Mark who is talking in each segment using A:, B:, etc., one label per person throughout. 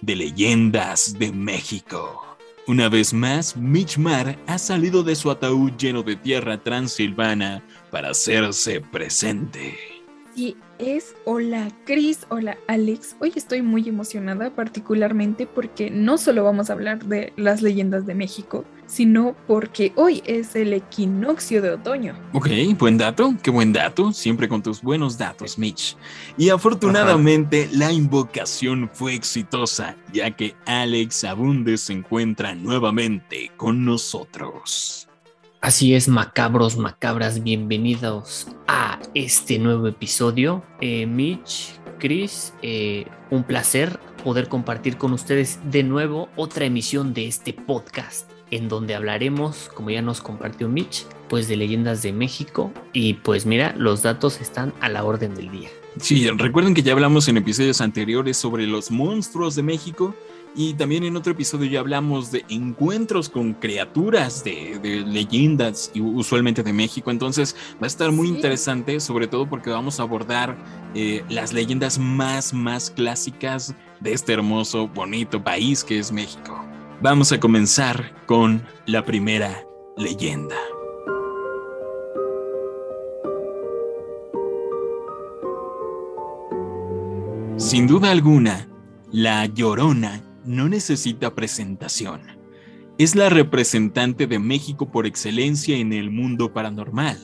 A: de leyendas de México. Una vez más, Mitch Mar ha salido de su ataúd lleno de tierra transilvana para hacerse presente.
B: Sí, es hola Chris, hola Alex. Hoy estoy muy emocionada particularmente porque no solo vamos a hablar de las leyendas de México, sino porque hoy es el equinoccio de otoño.
A: Ok, buen dato, qué buen dato, siempre con tus buenos datos, Mitch. Y afortunadamente la invocación fue exitosa, ya que Alex Abundes se encuentra nuevamente con nosotros.
C: Así es, macabros, macabras, bienvenidos a este nuevo episodio. Eh, Mitch, Chris, eh, un placer poder compartir con ustedes de nuevo otra emisión de este podcast en donde hablaremos, como ya nos compartió Mitch, pues de leyendas de México y pues mira, los datos están a la orden del día.
A: Sí, recuerden que ya hablamos en episodios anteriores sobre los monstruos de México y también en otro episodio ya hablamos de encuentros con criaturas de, leyendas, y usualmente de México. Entonces va a estar muy interesante, sobre todo porque vamos a abordar eh, las leyendas más, más clásicas de este hermoso, bonito país que es México. Vamos a comenzar con la primera leyenda. Sin duda alguna, la Llorona no necesita presentación. Es la representante de México por excelencia en el mundo paranormal.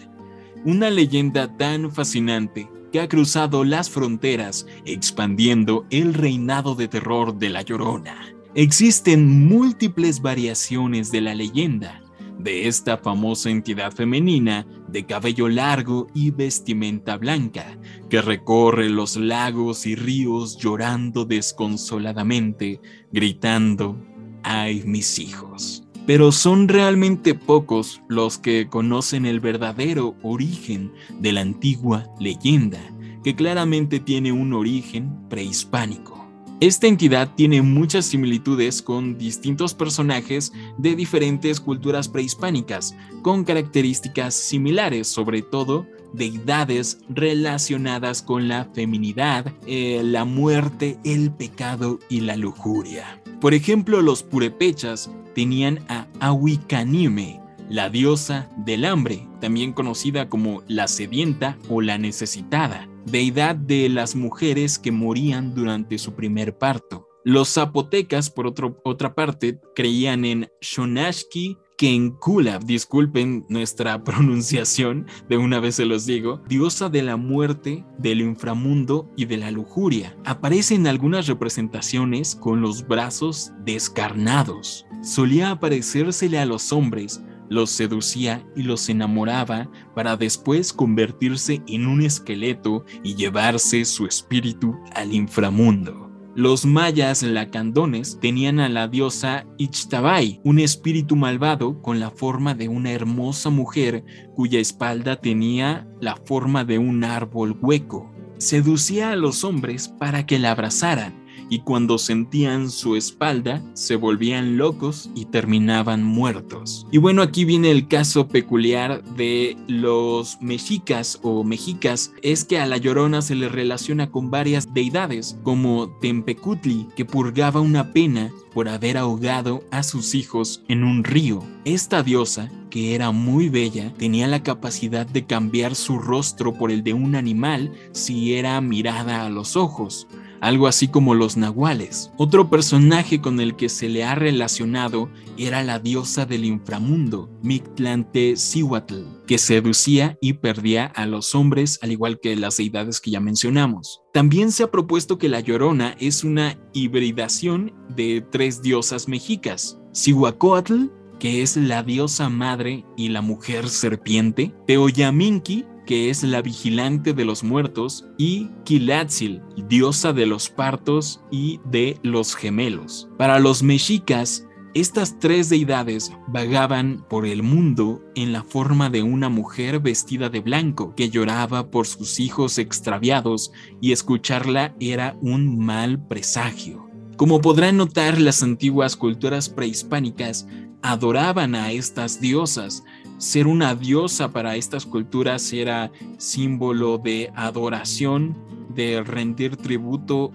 A: Una leyenda tan fascinante que ha cruzado las fronteras expandiendo el reinado de terror de la Llorona. Existen múltiples variaciones de la leyenda de esta famosa entidad femenina de cabello largo y vestimenta blanca, que recorre los lagos y ríos llorando desconsoladamente, gritando, ¡ay mis hijos! Pero son realmente pocos los que conocen el verdadero origen de la antigua leyenda, que claramente tiene un origen prehispánico. Esta entidad tiene muchas similitudes con distintos personajes de diferentes culturas prehispánicas, con características similares, sobre todo deidades relacionadas con la feminidad, eh, la muerte, el pecado y la lujuria. Por ejemplo, los purepechas tenían a Ahuicanime, la diosa del hambre, también conocida como la sedienta o la necesitada deidad de las mujeres que morían durante su primer parto. Los zapotecas, por otra parte, creían en Shonashki Kenkula, disculpen nuestra pronunciación, de una vez se los digo, diosa de la muerte, del inframundo y de la lujuria. Aparece en algunas representaciones con los brazos descarnados. Solía aparecérsele a los hombres los seducía y los enamoraba para después convertirse en un esqueleto y llevarse su espíritu al inframundo. Los mayas lacandones tenían a la diosa Ixtabay, un espíritu malvado con la forma de una hermosa mujer cuya espalda tenía la forma de un árbol hueco. Seducía a los hombres para que la abrazaran y cuando sentían su espalda se volvían locos y terminaban muertos. Y bueno, aquí viene el caso peculiar de los mexicas o mexicas, es que a la llorona se le relaciona con varias deidades, como Tempecutli, que purgaba una pena por haber ahogado a sus hijos en un río. Esta diosa, que era muy bella, tenía la capacidad de cambiar su rostro por el de un animal si era mirada a los ojos algo así como los nahuales. Otro personaje con el que se le ha relacionado era la diosa del inframundo, Mictlantecihuatl, que seducía y perdía a los hombres al igual que las deidades que ya mencionamos. También se ha propuesto que la Llorona es una hibridación de tres diosas mexicas, Cihuacóatl, que es la diosa madre y la mujer serpiente, Teoyaminki, que es la vigilante de los muertos, y Quilatzil, diosa de los partos y de los gemelos. Para los mexicas, estas tres deidades vagaban por el mundo en la forma de una mujer vestida de blanco que lloraba por sus hijos extraviados y escucharla era un mal presagio. Como podrán notar, las antiguas culturas prehispánicas adoraban a estas diosas. Ser una diosa para estas culturas era símbolo de adoración, de rendir tributo,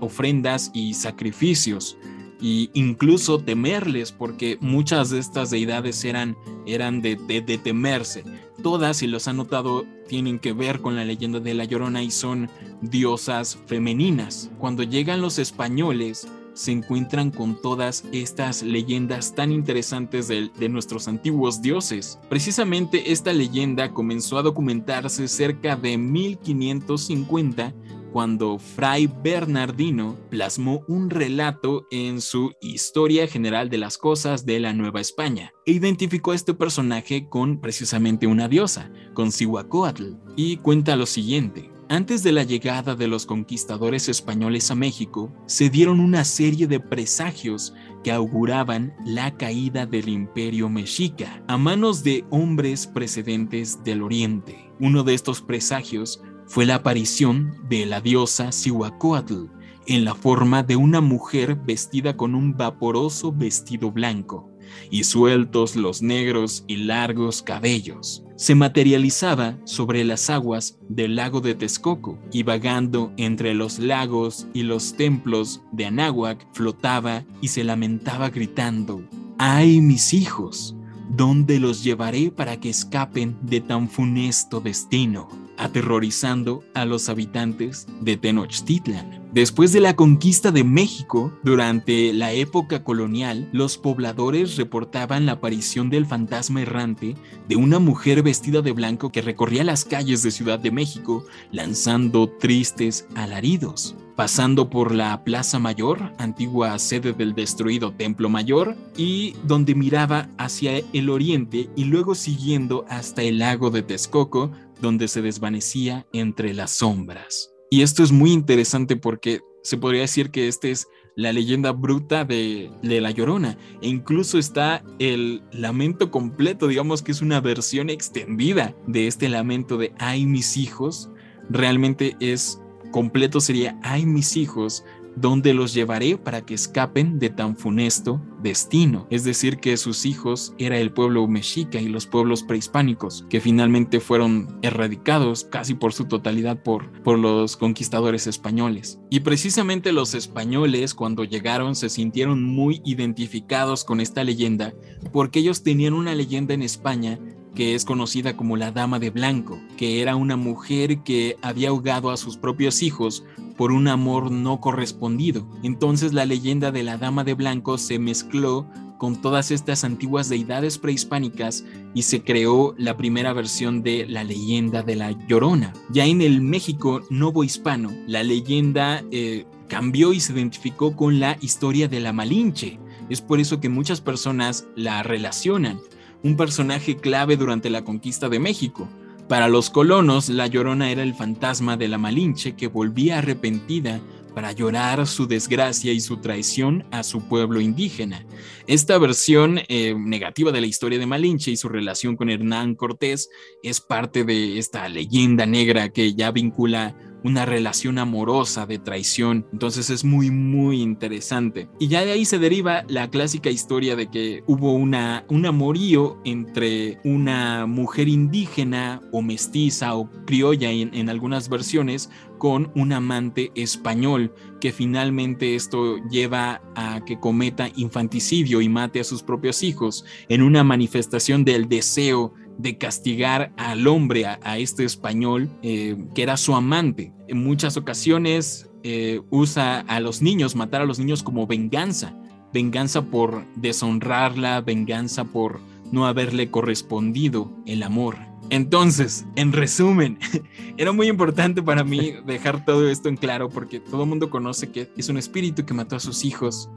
A: ofrendas y sacrificios y incluso temerles, porque muchas de estas deidades eran, eran de, de, temerse. Todas, si los han notado, tienen que ver con la leyenda de la Llorona y son diosas femeninas. Cuando llegan los españoles, se encuentran con todas estas leyendas tan interesantes de, nuestros antiguos dioses. Precisamente esta leyenda comenzó a documentarse cerca de 1550 cuando Fray Bernardino plasmó un relato en su Historia General de las Cosas de la Nueva España e identificó a este personaje con precisamente una diosa, con Cihuacóatl, y cuenta lo siguiente. Antes de la llegada de los conquistadores españoles a México, se dieron una serie de presagios que auguraban la caída del imperio mexica a manos de hombres precedentes del oriente. Uno de estos presagios fue la aparición de la diosa Cihuacóatl en la forma de una mujer vestida con un vaporoso vestido blanco y sueltos los negros y largos cabellos. Se materializaba sobre las aguas del lago de Texcoco y vagando entre los lagos y los templos de Anáhuac flotaba y se lamentaba gritando, ¡ay mis hijos! ¿Dónde los llevaré para que escapen de tan funesto destino? Aterrorizando a los habitantes de Tenochtitlan. Después de la conquista de México, durante la época colonial, los pobladores reportaban la aparición del fantasma errante de una mujer vestida de blanco que recorría las calles de Ciudad de México lanzando tristes alaridos pasando por la Plaza Mayor, antigua sede del destruido Templo Mayor, y donde miraba hacia el oriente y luego siguiendo hasta el lago de Texcoco, donde se desvanecía entre las sombras. Y esto es muy interesante porque se podría decir que esta es la leyenda bruta de, La Llorona. E incluso está el lamento completo, digamos que es una versión extendida de este lamento de Ay mis hijos. Realmente es completo, sería Ay mis hijos, ¿Dónde los llevaré para que escapen de tan funesto destino. Es decir, que sus hijos era el pueblo mexica y los pueblos prehispánicos, que finalmente fueron erradicados casi por su totalidad por, por los conquistadores españoles. Y precisamente los españoles cuando llegaron se sintieron muy identificados con esta leyenda porque ellos tenían una leyenda en España que es conocida como la Dama de Blanco, que era una mujer que había ahogado a sus propios hijos por un amor no correspondido. Entonces la leyenda de la Dama de Blanco se mezcló con todas estas antiguas deidades prehispánicas y se creó la primera versión de la leyenda de la Llorona. Ya en el México novo hispano, la leyenda eh, cambió y se identificó con la historia de la Malinche. Es por eso que muchas personas la relacionan un personaje clave durante la conquista de México. Para los colonos, la Llorona era el fantasma de la Malinche que volvía arrepentida para llorar su desgracia y su traición a su pueblo indígena. Esta versión eh, negativa de la historia de Malinche y su relación con Hernán Cortés es parte de esta leyenda negra que ya vincula una relación amorosa de traición. Entonces es muy, muy interesante. Y ya de ahí se deriva la clásica historia de que hubo una, un amorío entre una mujer indígena o mestiza o criolla en, en algunas versiones con un amante español, que finalmente esto lleva a que cometa infanticidio y mate a sus propios hijos en una manifestación del deseo de castigar al hombre, a, este español, eh, que era su amante. En muchas ocasiones eh, usa a los niños, matar a los niños como venganza, venganza por deshonrarla, venganza por no haberle correspondido el amor. Entonces, en resumen, era muy importante para mí dejar todo esto en claro porque todo el mundo conoce que es un espíritu que mató a sus hijos,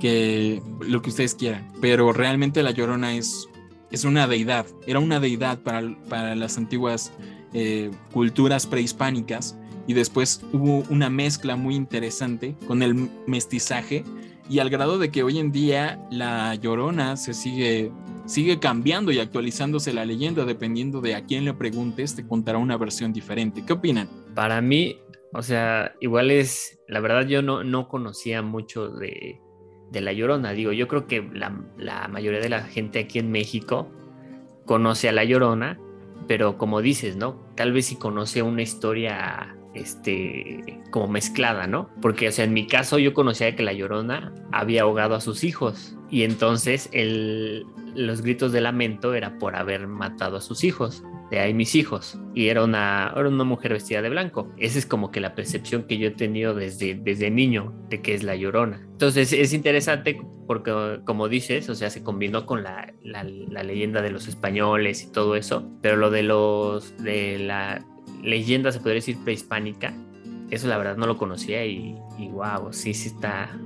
A: que lo que ustedes quieran, pero realmente la llorona es es una deidad, era una deidad para, para las antiguas eh, culturas prehispánicas y después hubo una mezcla muy interesante con el mestizaje y al grado de que hoy en día la llorona se sigue, sigue cambiando y actualizándose la leyenda dependiendo de a quién le preguntes, te contará una versión diferente. ¿Qué opinan?
C: Para mí, o sea, igual es, la verdad yo no, no conocía mucho de, de La Llorona, digo, yo creo que la, la mayoría de la gente aquí en México conoce a La Llorona, pero como dices, ¿no? Tal vez si conoce una historia este, como mezclada, ¿no? Porque, o sea, en mi caso yo conocía que la llorona había ahogado a sus hijos y entonces el, los gritos de lamento era por haber matado a sus hijos. De ahí mis hijos. Y era una, era una mujer vestida de blanco. Esa es como que la percepción que yo he tenido desde, desde niño de que es la llorona. Entonces es interesante porque, como dices, o sea, se combinó con la, la, leyenda de los españoles y todo eso. Pero lo de los, de la leyenda, se podría decir, prehispánica. Eso la verdad no lo conocía y, y wow, sí, sí está,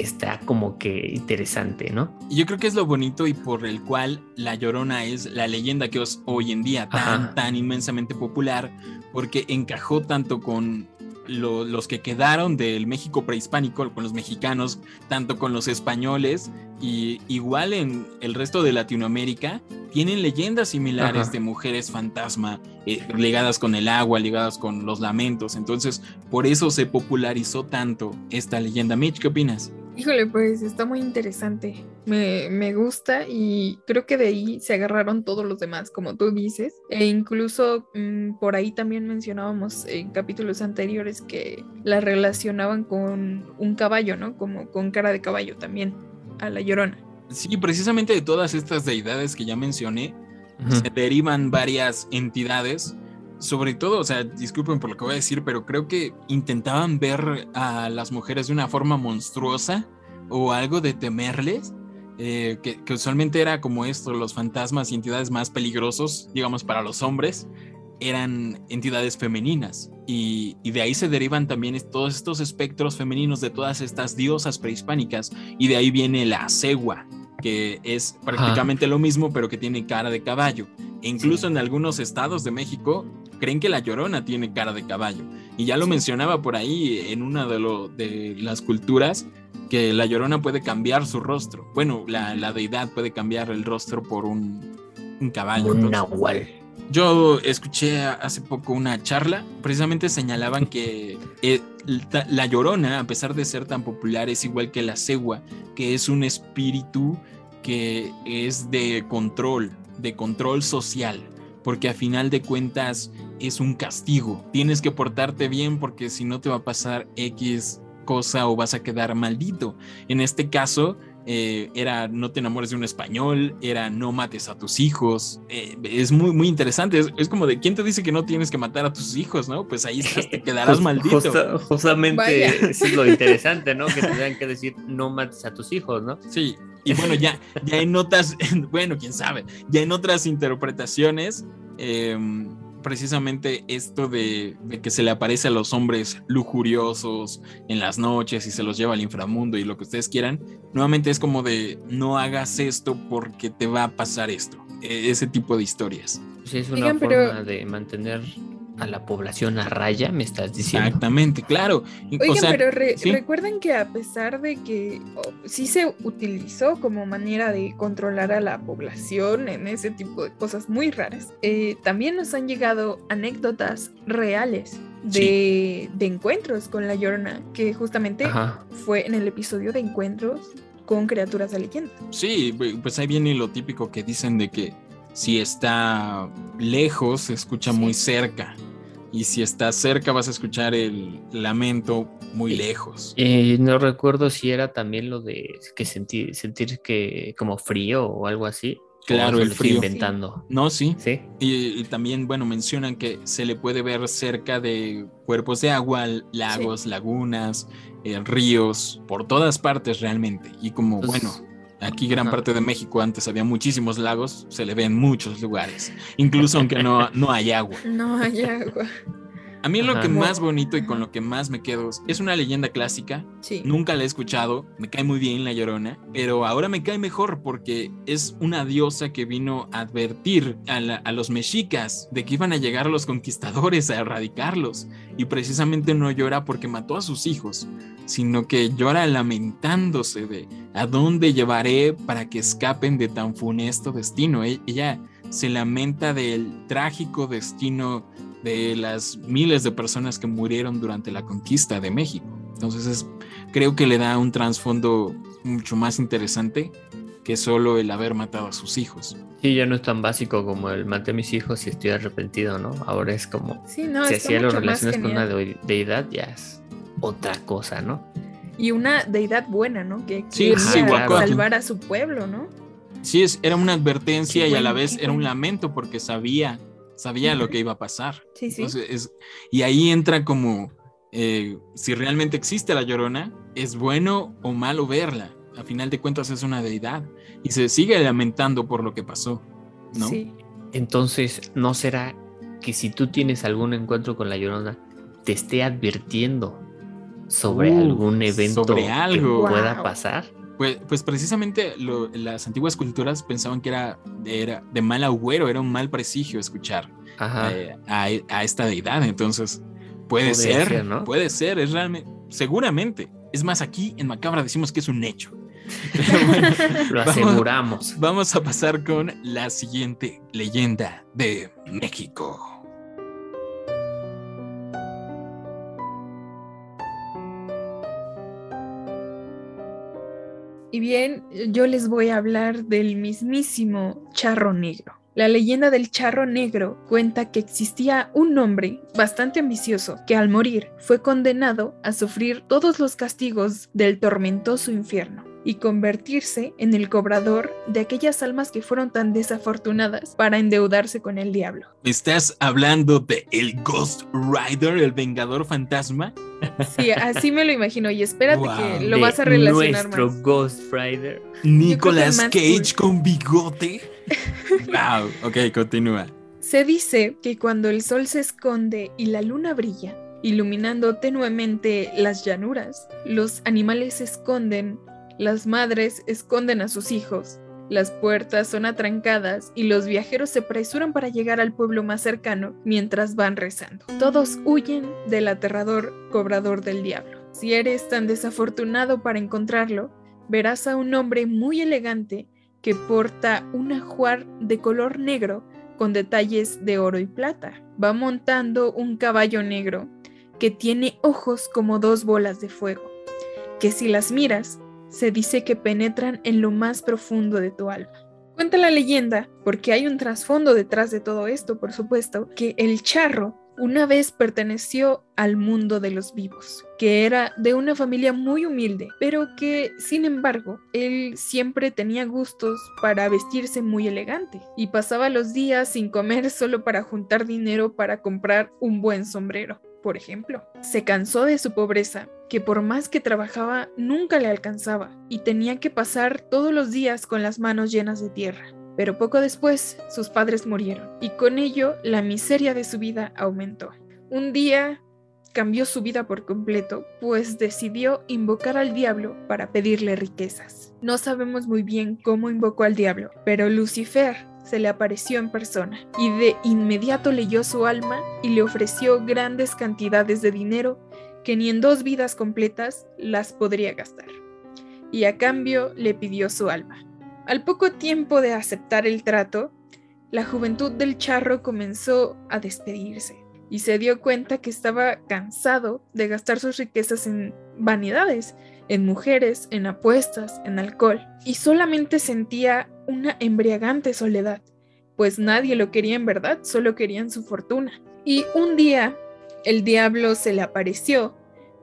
C: está como que interesante, ¿no?
A: Yo creo que es lo bonito y por el cual La Llorona es la leyenda que es hoy en día tan, tan inmensamente popular, porque encajó tanto con lo, los que quedaron del México prehispánico, con los mexicanos, tanto con los españoles, y igual en el resto de Latinoamérica, tienen leyendas similares
C: Ajá.
A: de mujeres fantasma, eh, ligadas con el agua, ligadas con los lamentos. Entonces, por eso se popularizó tanto esta leyenda. Mitch, ¿qué opinas?
B: Híjole, pues está muy interesante. Me, me gusta y creo que de ahí se agarraron todos los demás, como tú dices. E incluso mm, por ahí también mencionábamos en capítulos anteriores que la relacionaban con un caballo, ¿no? Como con cara de caballo también, a la llorona.
A: Sí, precisamente de todas estas deidades que ya mencioné, se derivan varias entidades. Sobre todo, o sea, disculpen por lo que voy a decir, pero creo que intentaban ver a las mujeres de una forma monstruosa o algo de temerles, eh, que, que usualmente era como esto, los fantasmas y entidades más peligrosos, digamos, para los hombres, eran entidades femeninas. Y, y de ahí se derivan también todos estos espectros femeninos de todas estas diosas prehispánicas. Y de ahí viene la cegua, que es prácticamente lo mismo, pero que tiene cara de caballo. E incluso en algunos estados de México creen que la llorona tiene cara de caballo. Y ya lo mencionaba por ahí en una de, lo- de las culturas, que la llorona puede cambiar su rostro. Bueno, la, la deidad puede cambiar el rostro por un, un caballo.
C: Un nahual.
A: yo escuché hace poco una charla, precisamente señalaban que eh, la llorona, a pesar de ser tan popular, es igual que la cegua, que es un espíritu que es de control, de control social, porque a final de cuentas es un castigo. Tienes que portarte bien porque si no te va a pasar X cosa o vas a quedar maldito. En este caso, eh, era no te enamores de un español, era no mates a tus hijos. Eh, es muy, muy interesante. Es, es como de quién te dice que no tienes que matar a tus hijos, ¿no? Pues ahí estás, te quedarás
C: Just-
A: maldito.
C: justa- justamente eso es lo interesante, ¿no? Que tendrían que decir no mates a tus hijos, ¿no?
A: Sí, y bueno, ya, ya en otras, bueno, quién sabe, ya en otras interpretaciones, eh, precisamente esto de, de que se le aparece a los hombres lujuriosos en las noches y se los lleva al inframundo y lo que ustedes quieran, nuevamente es como de no hagas esto porque te va a pasar esto, eh, ese tipo de historias.
C: Pues es una
B: Oigan,
C: forma
B: pero-
C: de mantener a la población a raya, me estás diciendo.
A: Exactamente, claro. O
B: Oigan,
A: sea,
B: pero re-
A: sí.
B: recuerden que a pesar de que oh, sí se utilizó como manera de controlar a la población en ese tipo de cosas muy raras, eh, también nos han llegado anécdotas reales de, de encuentros con la Llorona, que justamente
C: Ajá.
B: fue en el episodio de encuentros con criaturas de leyenda.
A: Sí, pues ahí viene lo típico que dicen de que si está lejos se escucha
B: Sí.
A: muy cerca y si está cerca vas a escuchar el lamento muy
C: Y-
A: lejos.
C: Eh, no recuerdo si era también lo de que sentir, sentir que como frío o algo así.
A: Claro, el frío.
C: inventando.
A: No, sí.
C: Sí.
A: Y, y también, bueno, mencionan que se le puede ver cerca de cuerpos de agua, lagos, lagunas, eh, ríos, por todas partes realmente. Y como,
C: Pues,
A: bueno, aquí gran
C: ajá.
A: parte de México antes había muchísimos lagos, se le ve en muchos lugares, incluso aunque no, no hay agua.
B: No hay agua.
A: A mí lo que más bonito y con lo que más me quedo es- una leyenda clásica.
B: Sí.
A: Nunca la he escuchado, me cae muy bien la llorona, pero ahora me cae mejor porque es una diosa que vino a advertir a, la- a los mexicas de que iban a llegar los conquistadores a erradicarlos. Y precisamente no llora porque mató a sus hijos, sino que llora lamentándose de a dónde llevaré para que escapen de tan funesto destino. E- Ella se lamenta del trágico destino de las miles de personas que murieron durante la conquista de México. Entonces es- creo que le da un trasfondo mucho más interesante que solo el haber matado a sus hijos.
C: Sí, ya no es tan básico como el maté a mis hijos y estoy arrepentido, ¿no? Ahora es como,
B: Sí, no,
C: si
B: está
C: así lo
B: mucho más
C: relacionas con una deidad, ya es otra cosa, ¿no?
B: Y una deidad buena, ¿no? Que
A: Sí,
C: sí,
B: salvar a su pueblo, ¿no?
A: Sí, es, era una advertencia y a la vez era un lamento porque sabía, sabía lo que iba a pasar.
B: Sí, sí.
A: Entonces, es- y ahí entra como eh, si realmente existe la llorona, es bueno o malo verla. A final de cuentas es una deidad y se sigue lamentando por lo que pasó, ¿no?
B: Sí.
C: Entonces, ¿no será que si tú tienes algún encuentro con la llorona, te esté advirtiendo sobre
A: Uh,
C: algún evento
A: sobre algo.
C: que pueda
B: Wow.
C: pasar?
A: Pues, pues precisamente lo- las antiguas culturas pensaban que era, era de mal agüero, era un mal presagio escuchar eh, a, a esta deidad. Entonces, puede ser,
C: ser, ¿no?
A: puede ser, es realmente, seguramente. Es más, aquí en Macabra decimos que es un hecho. Pero bueno,
C: Lo
A: vamos-
C: aseguramos.
A: Vamos a pasar con la siguiente leyenda de México.
B: Y bien, yo les voy a hablar del mismísimo charro negro. La leyenda del charro negro cuenta que existía un hombre bastante ambicioso que al morir fue condenado a sufrir todos los castigos del tormentoso infierno y convertirse en el cobrador de aquellas almas que fueron tan desafortunadas para endeudarse con el diablo.
A: ¿Estás hablando de el Ghost Rider, el Vengador Fantasma?
B: Sí, así me lo imagino y espérate
A: Wow.
B: que lo vas a relacionar
C: Nuestro
B: más.
C: Ghost Rider.
A: Nicolas Cage
B: cool.
A: con bigote. wow, ok, continúa.
B: Se dice que cuando el sol se esconde y la luna brilla, iluminando tenuemente las llanuras, los animales se esconden, las madres esconden a sus hijos, las puertas son atrancadas y los viajeros se apresuran para llegar al pueblo más cercano mientras van rezando. Todos huyen del aterrador cobrador del diablo. Si eres tan desafortunado para encontrarlo, verás a un hombre muy elegante que porta un ajuar de color negro con detalles de oro y plata. Va montando un caballo negro que tiene ojos como dos bolas de fuego, que si las miras, se dice que penetran en lo más profundo de tu alma. Cuenta la leyenda, porque hay un trasfondo detrás de todo esto, por supuesto, que el charro una vez perteneció al mundo de los vivos, que era de una familia muy humilde, pero que, sin embargo, él siempre tenía gustos para vestirse muy elegante y pasaba los días sin comer solo para juntar dinero para comprar un buen sombrero. Por ejemplo, se cansó de su pobreza, que por más que trabajaba nunca le alcanzaba y tenía que pasar todos los días con las manos llenas de tierra. Pero poco después sus padres murieron y con ello la miseria de su vida aumentó. Un día cambió su vida por completo, pues decidió invocar al diablo para pedirle riquezas. No sabemos muy bien cómo invocó al diablo, pero Lucifer se le apareció en persona y de inmediato leyó su alma y le ofreció grandes cantidades de dinero que ni en dos vidas completas las podría gastar. Y a cambio le pidió su alma. Al poco tiempo de aceptar el trato, la juventud del charro comenzó a despedirse y se dio cuenta que estaba cansado de gastar sus riquezas en vanidades, en mujeres, en apuestas, en alcohol, y solamente sentía una embriagante soledad, pues nadie lo quería en verdad, solo querían su fortuna. Y un día el diablo se le apareció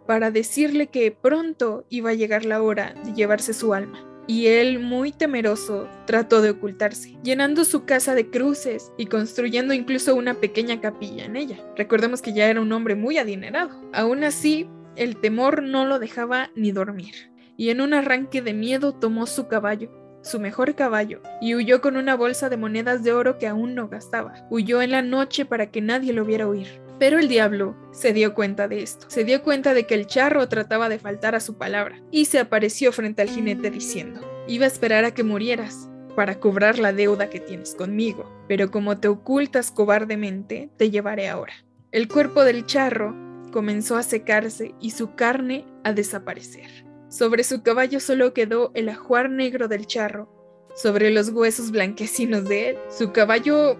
B: para decirle que pronto iba a llegar la hora de llevarse su alma. Y él, muy temeroso, trató de ocultarse, llenando su casa de cruces y construyendo incluso una pequeña capilla en ella. Recordemos que ya era un hombre muy adinerado. Aún así, el temor no lo dejaba ni dormir, y en un arranque de miedo tomó su caballo, su mejor caballo, y huyó con una bolsa de monedas de oro que aún no gastaba. Huyó en la noche para que nadie lo viera huir. Pero el diablo se dio cuenta de esto. Se dio cuenta de que el charro trataba de faltar a su palabra y se apareció frente al jinete diciendo, iba a esperar a que murieras para cobrar la deuda que tienes conmigo, pero como te ocultas cobardemente, te llevaré ahora. El cuerpo del charro comenzó a secarse y su carne a desaparecer. Sobre su caballo solo quedó el ajuar negro del charro. Sobre los huesos blanquecinos de él, su caballo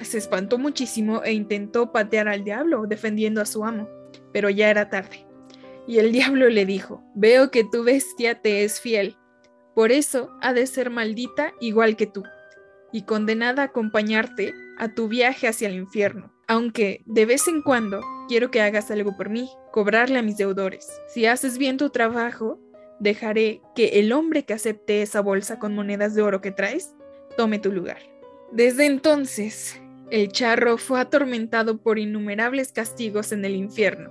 B: se espantó muchísimo e intentó patear al diablo, defendiendo a su amo, pero ya era tarde. Y el diablo le dijo, veo que tu bestia te es fiel, por eso ha de ser maldita igual que tú, y condenada a acompañarte a tu viaje hacia el infierno, aunque de vez en cuando quiero que hagas algo por mí, cobrarle a mis deudores. Si haces bien tu trabajo, dejaré que el hombre que acepte esa bolsa con monedas de oro que traes, tome tu lugar. Desde entonces, el charro fue atormentado por innumerables castigos en el infierno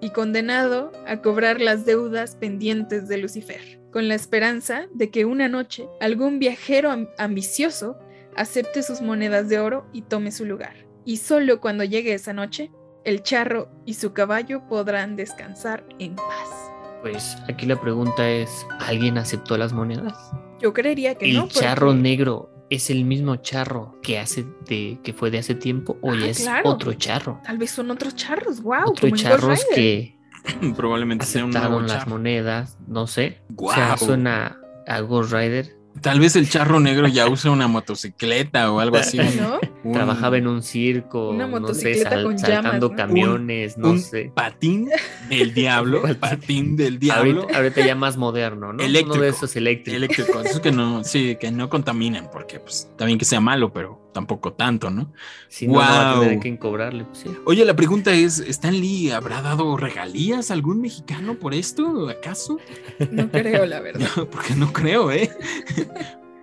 B: y condenado a cobrar las deudas pendientes de Lucifer, con la esperanza de que una noche algún viajero ambicioso acepte sus monedas de oro y tome su lugar. Y solo cuando llegue esa noche, el charro y su caballo podrán descansar en paz.
C: Pues aquí la pregunta es, ¿alguien aceptó las monedas?
B: Yo creería que no.
C: El charro negro es el mismo charro que hace de que fue de hace tiempo o ya ah, es otro charro.
B: Tal vez son otros charros, wow.
C: Otros charros que
A: probablemente sean
C: un las monedas, no sé. O sea, suena a Ghost Rider
A: Tal vez el charro negro ya usa una motocicleta o algo así.
C: ¿No? Trabajaba en un circo, una motocicleta no sé, saltando camiones, no sé.
A: Patín del diablo, patín del diablo.
C: Ahorita, ya más moderno, ¿no?
A: Eléctrico.
C: Uno de esos eléctricos.
A: Eléctrico, esos que no, sí, que no contaminen, porque pues también que sea malo, pero tampoco tanto, ¿no?
C: Si no, va a tener que cobrarle, pues, sí.
A: Oye, la pregunta es, ¿Stan Lee habrá dado regalías a algún mexicano por esto, acaso?
B: No creo, la verdad.
A: porque no creo, ¿eh?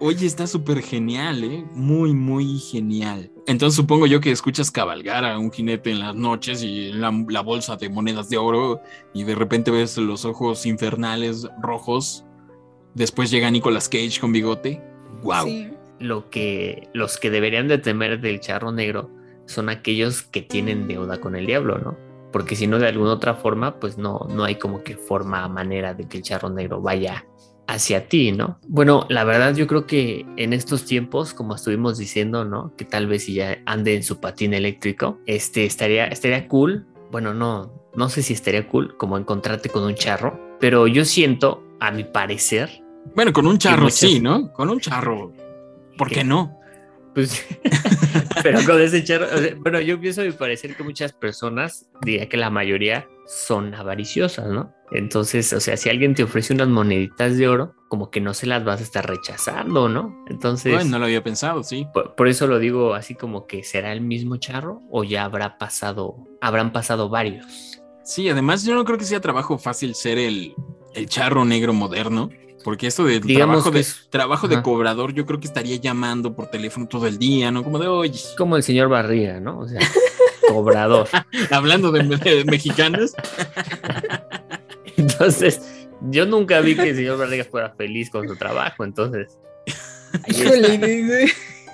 A: Oye, está súper genial, ¿eh? Muy, muy genial. Entonces supongo yo que escuchas cabalgar a un jinete en las noches y la, la bolsa de monedas de oro y de repente ves los ojos infernales rojos. Después llega Nicolas Cage con bigote. ¡Wow! Sí
C: lo que los que deberían de temer del charro negro son aquellos que tienen deuda con el diablo, ¿no? Porque si no de alguna otra forma, pues no, no hay como que forma, manera de que el charro negro vaya hacia ti, ¿no? Bueno, la verdad yo creo que en estos tiempos, como estuvimos diciendo, ¿no? Que tal vez si ya ande en su patín eléctrico, este estaría, estaría cool. Bueno, no, no sé si estaría cool como encontrarte con un charro, pero yo siento, a mi parecer.
A: Bueno, con un charro sí, ¿no? Con un charro ¿Por qué no?
C: Pues, pero con ese charro, bueno, yo pienso y parecer que muchas personas, diría que la mayoría, son avariciosas, ¿no? Entonces, o sea, si alguien te ofrece unas moneditas de oro, como que no se las vas a estar rechazando, ¿no? Entonces.
A: Bueno, no lo había pensado, sí.
C: Por, eso lo digo así como que será el mismo charro o ya habrá pasado, habrán pasado varios.
A: Sí, además yo no creo que sea trabajo fácil ser el, el charro negro moderno. Porque esto de trabajo, de, trabajo de cobrador, yo creo que estaría llamando por teléfono todo el día, ¿no? Como de, oye.
C: Como el señor Barriga, ¿no? O sea, cobrador.
A: Hablando de, mexicanos.
C: entonces, yo nunca vi que el señor Barriga fuera feliz con su trabajo, entonces.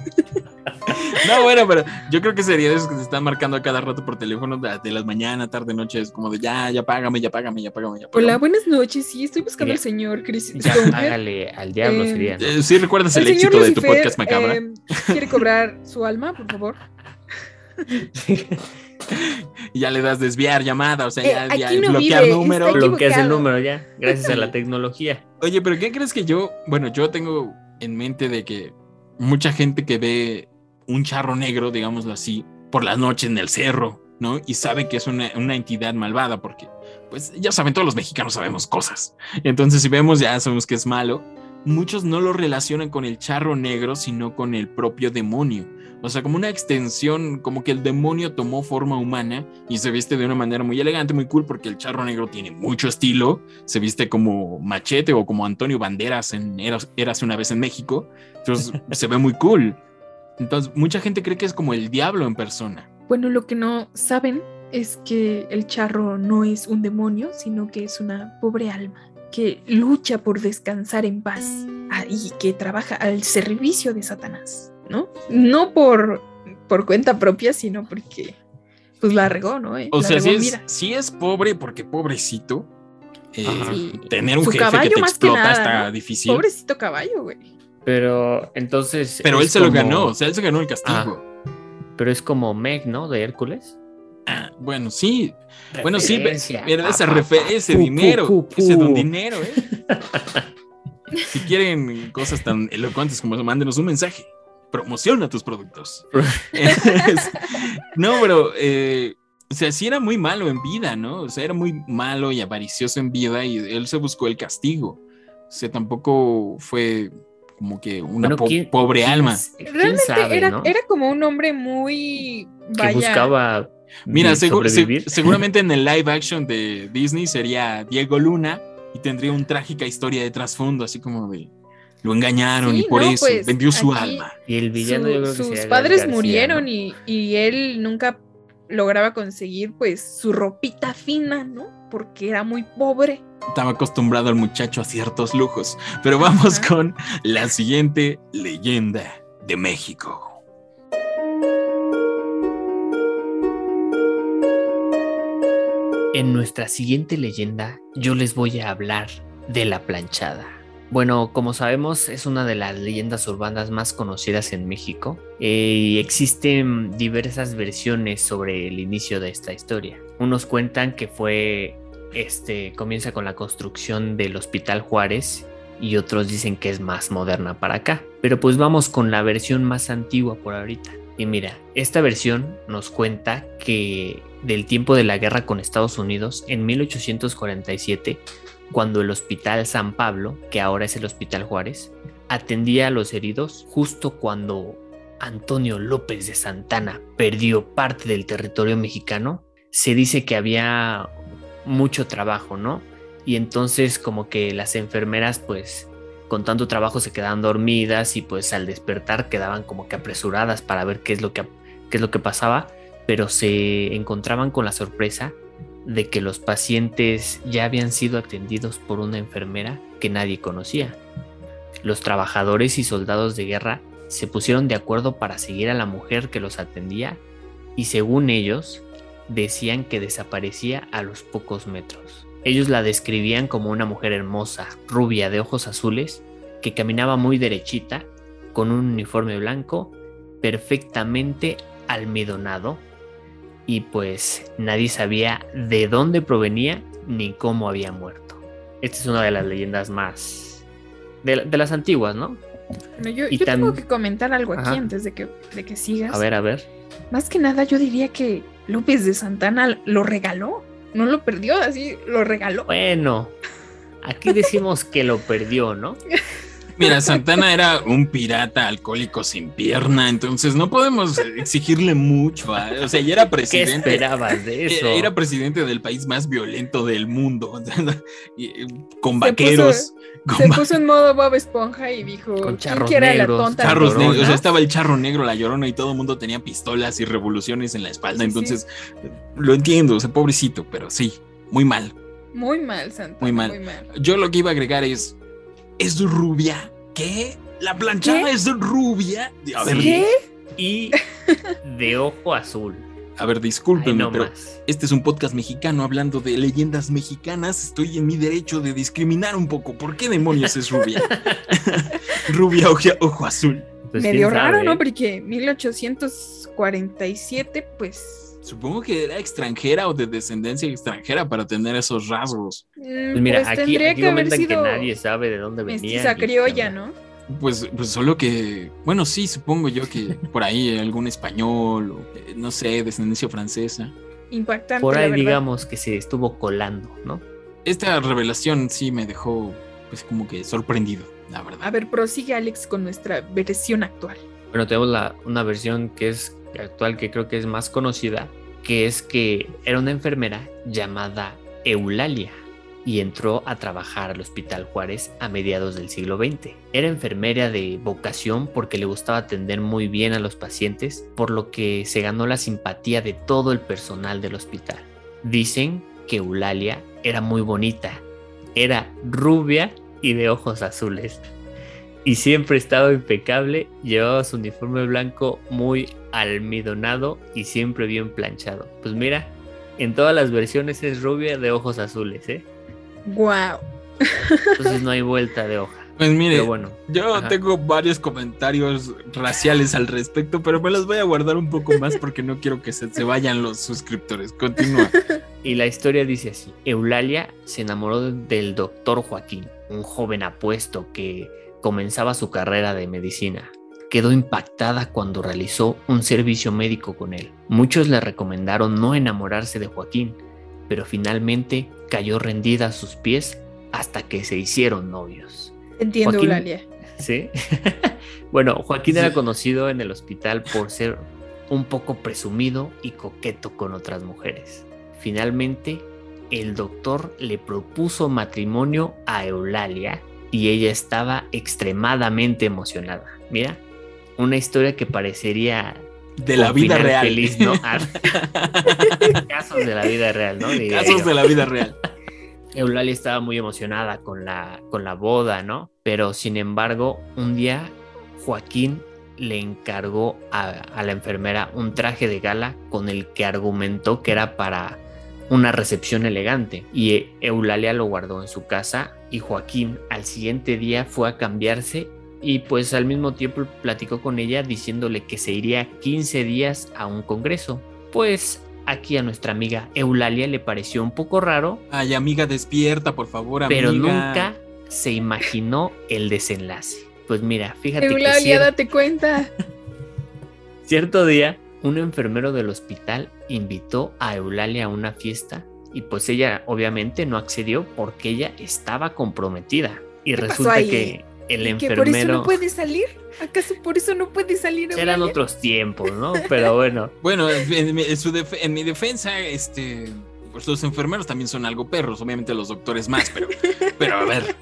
A: No, bueno, pero yo creo que sería de esos que se están marcando a cada rato por teléfono de, las mañanas, tarde, noche, es como de ya, ya págame, ya págame, ya págame, ya
B: Hola, buenas noches, sí, estoy buscando al señor Chris.
C: Ya, hágale al diablo, eh, sería.
A: Eh, sí, recuerdas el, éxito de tu podcast macabra. Eh,
B: ¿Quiere cobrar su alma, por favor?
A: y ya le das desviar llamada, o sea, ya, bloquear número.
C: Bloqueas el número ya, gracias a la tecnología.
A: Oye, pero ¿qué crees que yo, bueno, yo tengo en mente de que mucha gente que ve un charro negro, digámoslo así, por la noche en el cerro, ¿no? Y sabe que es una, entidad malvada, porque, pues, ya saben, todos los mexicanos sabemos cosas. Entonces, si vemos, ya sabemos que es malo. Muchos no lo relacionan con el charro negro, sino con el propio demonio. O sea, como una extensión, como que el demonio tomó forma humana y se viste de una manera muy elegante, muy cool, porque el charro negro tiene mucho estilo. Se viste como machete o como Antonio Banderas en Eras una vez en México. Entonces, se ve muy cool. Entonces, mucha gente cree que es como el diablo en persona.
B: Bueno, lo que no saben es que el charro no es un demonio, sino que es una pobre alma que lucha por descansar en paz ah, y que trabaja al servicio de Satanás, ¿no? No por, por cuenta propia, sino porque pues la regó, ¿no? Eh,
A: O
B: la
A: sea,
B: regó,
A: sí es,
B: mira.
A: sí es pobre porque pobrecito. eh.
B: Sí.
A: Tener un
B: Su
A: jefe que
B: caballo
A: te
B: más que
A: explota
B: nada,
A: está
B: ¿no?
A: difícil.
B: Pobrecito caballo, güey.
C: Pero entonces.
A: Pero él se lo ganó, o sea, él se ganó el castigo.
C: Pero es como Meg, ¿no? De Hércules.
A: Ah, bueno, sí. Bueno, sí, mira, esa
C: pa.
A: ese
C: Pu,
A: dinero,
C: pu, pu.
A: ese don dinero, ¿eh? si quieren cosas tan elocuentes como eso, mándenos un mensaje. Promociona tus productos. No, pero, eh, o sea, sí era muy malo en vida, ¿no? O sea, era muy malo y avaricioso en vida y él se buscó el castigo. O sea, tampoco fue como que una
C: Bueno,
A: po-
C: ¿quién-
A: pobre
C: quién
A: alma.
C: s- ¿Quién
B: Realmente
C: sabe,
B: era,
C: no?
B: era como un hombre muy.
C: que buscaba.
A: Mira, segu- se- seguramente en el live action de Disney sería Diego Luna y tendría una trágica historia de trasfondo, así como de lo engañaron
B: Sí,
A: y por
B: no,
A: eso
B: pues,
A: vendió su alma.
C: Y el villano
B: Su-
C: yo creo que
B: sus padres
C: García,
B: murieron
C: ¿no?
B: y, y él nunca lograba conseguir pues su ropita fina, ¿no? Porque era muy pobre.
A: Estaba acostumbrado el muchacho a ciertos lujos. Pero vamos
B: Ajá.
A: con la siguiente leyenda de México.
C: En nuestra siguiente leyenda, yo les voy a hablar de la planchada. Bueno, como sabemos, es una de las leyendas urbanas más conocidas en México eh, y existen diversas versiones sobre el inicio de esta historia. Unos cuentan que fue, este, comienza con la construcción del Hospital Juárez y otros dicen que es más moderna para acá. Pero pues vamos con la versión más antigua por ahorita. Y mira, esta versión nos cuenta que del tiempo de la guerra con Estados Unidos, en 1847, cuando el Hospital San Pablo, que ahora es el Hospital Juárez, atendía a los heridos justo cuando Antonio López de Santana perdió parte del territorio mexicano, se dice que había mucho trabajo, ¿no? Y entonces como que las enfermeras pues con tanto trabajo se quedaban dormidas y pues al despertar quedaban como que apresuradas para ver qué es lo que, qué es lo que pasaba, pero se encontraban con la sorpresa de que los pacientes ya habían sido atendidos por una enfermera que nadie conocía. Los trabajadores y soldados de guerra se pusieron de acuerdo para seguir a la mujer que los atendía y según ellos decían que desaparecía a los pocos metros. Ellos la describían como una mujer hermosa, rubia de ojos azules, que caminaba muy derechita, con un uniforme blanco, perfectamente almidonado, y pues nadie sabía de dónde provenía ni cómo había muerto. Esta es una de las leyendas más de, de las antiguas, ¿no?
B: Bueno, yo tengo que comentar algo aquí
C: Ajá.
B: antes de que, de que sigas.
C: A ver, a ver.
B: Más que nada, yo diría que López de Santana lo regaló. No lo perdió, así lo regaló.
C: Bueno, aquí decimos que lo perdió, ¿no?
A: Mira, Santana era un pirata alcohólico sin pierna, entonces no podemos exigirle mucho. a- o sea, ya era
C: ¿Qué
A: presidente.
C: esperabas de eso?
A: Era presidente del país más violento del mundo, eh, con
B: Se
A: vaqueros, con
B: Se
A: va-
B: puso en modo Bob Esponja y dijo:
C: Con
B: ¿Quién
C: charros
B: quiere a la
C: negros,
B: tonta?
A: charros negros. O sea, estaba el charro negro, la llorona, y todo el mundo tenía pistolas y revoluciones en la espalda.
B: Sí, sí.
A: entonces, lo entiendo, o sea, pobrecito, pero sí, muy mal.
B: Muy mal, Santana.
A: Muy mal. Yo lo que iba a agregar es: ¿es rubia? ¿Qué? ¿La planchada
B: ¿Qué?
A: es rubia? A ver.
C: Y de ojo azul.
A: a ver, discúlpenme,
C: no
A: pero
C: más.
A: este es un podcast mexicano hablando de leyendas mexicanas. Estoy en mi derecho de discriminar un poco. ¿Por qué demonios es rubia? rubia, ojo, ojo azul.
C: Pues,
B: Medio raro,
C: sabe,
B: ¿no?
C: ¿eh?
B: Porque 1847, pues.
A: Supongo que era extranjera o de descendencia extranjera para tener esos rasgos.
B: mm,
C: Pues mira,
B: pues
C: aquí, aquí
B: que
C: comentan que nadie sabe de dónde venía. qué
B: criolla. ¿no?
A: Pues, pues solo que, bueno, sí, supongo yo que por ahí algún español o eh, no sé, descendencia francesa.
B: Impactante.
C: Por ahí digamos que se estuvo colando, ¿no?
A: Esta revelación sí me dejó, pues como que sorprendido, la
B: A
A: verdad.
B: ver, prosigue Alex con nuestra versión actual.
C: Bueno, tenemos la, una versión que es actual, que creo que es más conocida, que es que era una enfermera llamada Eulalia y entró a trabajar al Hospital Juárez a mediados del siglo XX. Era enfermera de vocación porque le gustaba atender muy bien a los pacientes, por lo que se ganó la simpatía de todo el personal del hospital. Dicen que Eulalia era muy bonita, era rubia y de ojos azules. Y siempre estaba impecable, llevaba su uniforme blanco muy almidonado y siempre bien planchado. Pues mira, en todas las versiones es rubia de ojos azules, ¿eh?
B: Wow.
C: Entonces no hay vuelta de hoja.
A: Pues mire,
C: bueno,
A: yo
C: ajá.
A: tengo varios comentarios raciales al respecto, pero me los voy a guardar un poco más porque no quiero que se, se vayan los suscriptores. Continúa.
C: Y la historia dice así: Eulalia se enamoró del doctor Joaquín, un joven apuesto que comenzaba su carrera de medicina. Quedó impactada cuando realizó un servicio médico con él. Muchos le recomendaron no enamorarse de Joaquín, pero finalmente cayó rendida a sus pies hasta que se hicieron novios.
B: Entiendo,
C: Joaquín.
B: Eulalia.
C: ¿Sí? bueno, Joaquín
A: Sí.
C: era conocido en el hospital por ser un poco presumido y coqueto con otras mujeres. Finalmente, el doctor le propuso matrimonio a Eulalia y ella estaba extremadamente emocionada. Mira, una historia que parecería
A: De la vida real.
C: feliz, ¿no? Ah, Casos de la vida real, ¿no? Diría
A: Casos
C: yo.
A: de la vida real.
C: Eulalia estaba muy emocionada con la, con la boda, ¿no? Pero sin embargo, un día Joaquín le encargó a, a la enfermera un traje de gala con el que argumentó que era para una recepción elegante. Y E- Eulalia lo guardó en su casa y Joaquín al siguiente día fue a cambiarse y pues al mismo tiempo platicó con ella diciéndole que se iría 15 días a un congreso. Pues aquí a nuestra amiga Eulalia le pareció un poco raro
A: Ay, amiga, despierta, por favor, amiga.
C: pero nunca se imaginó el desenlace. Pues mira, fíjate que
B: Eulalia, date cuenta.
C: cierto día un enfermero del hospital invitó a Eulalia a una fiesta y pues ella obviamente no accedió porque ella estaba comprometida. Y
B: ¿Qué pasó
C: resulta
B: ahí?
C: que el
B: ¿Y que por eso
C: enfermero
B: no puede salir? ¿Acaso por eso no puede salir
C: eran
B: Eulalia?
C: otros tiempos, ¿no? Pero bueno,
A: Bueno, en, mi- en su def- en mi defensa, este, pues los enfermeros también son algo perros, obviamente los doctores más, pero, pero a ver,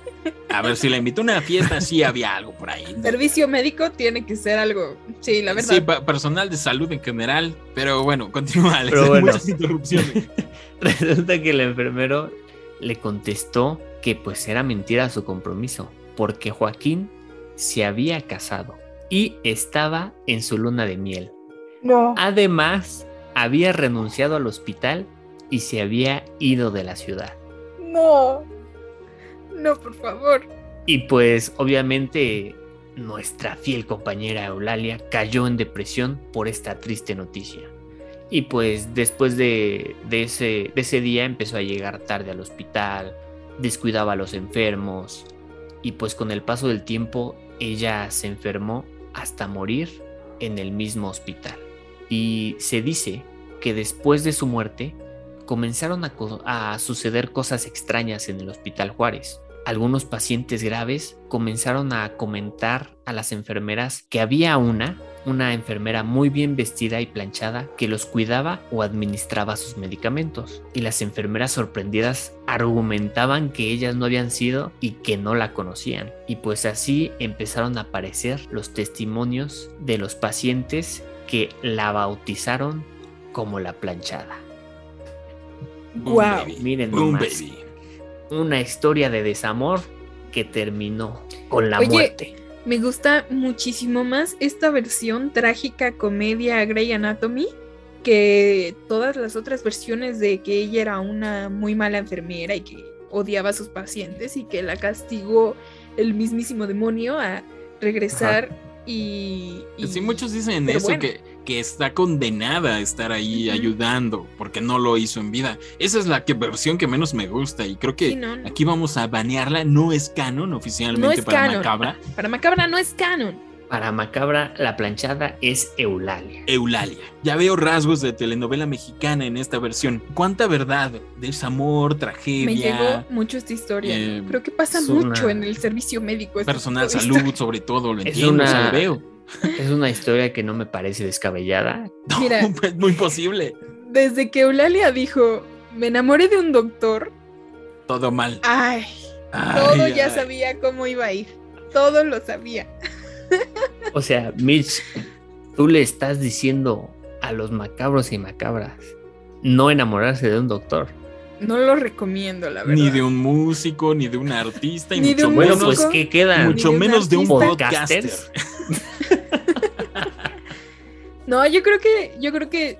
A: a ver, si la invitó a una fiesta, sí había algo por ahí.
B: Servicio médico tiene que ser algo. Sí, la verdad.
A: Sí, pa- personal de salud en general, pero bueno, continúa, Alex.
C: Pero
A: hay
C: bueno.
A: Muchas interrupciones.
C: Resulta que el enfermero le contestó que pues era mentira su compromiso, porque Joaquín se había casado y estaba en su luna de miel.
B: no.
C: Además, había renunciado al hospital y se había ido de la ciudad.
B: No. No, por favor.
C: Y pues obviamente nuestra fiel compañera Eulalia cayó en depresión por esta triste noticia. Y pues después de, ese, día empezó a llegar tarde al hospital, descuidaba a los enfermos y pues con el paso del tiempo ella se enfermó hasta morir en el mismo hospital. Y se dice que después de su muerte comenzaron a, co- a suceder cosas extrañas en el Hospital Juárez. Algunos pacientes graves comenzaron a comentar a las enfermeras que había una, una enfermera muy bien vestida y planchada que los cuidaba o administraba sus medicamentos. Y las enfermeras sorprendidas argumentaban que ellas no habían sido y que no la conocían. Y pues así empezaron a aparecer los testimonios de los pacientes que la bautizaron como la planchada.
A: Baby.
C: Miren
A: Boom,
C: nomás. Una historia de desamor que terminó con la
B: Oye,
C: muerte.
B: Me gusta muchísimo más esta versión trágica comedia Grey Anatomy que todas las otras versiones de que ella era una muy mala enfermera y que odiaba a sus pacientes y que la castigó el mismísimo demonio a regresar y, y-
A: Sí, muchos dicen
B: pero
A: eso,
B: bueno.
A: que, que está condenada a estar ahí ayudando porque no lo hizo en vida. Esa es la que, versión que menos me gusta y creo que
B: Sí, no, no.
A: aquí vamos a banearla. No es canon oficialmente
B: No es
A: para
B: canon.
A: Macabra.
B: Para Macabra no es canon.
C: Para Macabra, la planchada es Eulalia.
A: Eulalia. Ya veo rasgos de telenovela mexicana en esta versión. ¿Cuánta verdad? Desamor, tragedia,
B: Me llegó mucho esta historia.
A: eh,
B: Creo que pasa mucho en el servicio médico.
A: personal, salud, sobre todo, lo
C: Es
A: entiendo, o sea,
C: una-
A: lo veo.
C: Es una historia que no me parece descabellada.
A: No,
B: Mira.
A: es muy posible.
B: Desde que Eulalia dijo, me enamoré de un doctor,
A: Todo mal.
B: ay,
A: Ay,
B: todo ya
A: ay.
B: sabía cómo iba a ir. Todo lo sabía.
C: O sea, Mitch, tú le estás diciendo a los macabros y macabras no enamorarse de un doctor.
B: No lo recomiendo, la verdad.
A: Ni de un músico, ni de un artista, y
B: Ni de
A: mucho
B: un
C: Bueno,
A: menos,
C: pues
B: músico.
C: ¿qué queda?
A: mucho
B: de un
A: menos de un podcaster.
B: No, yo creo que, yo creo que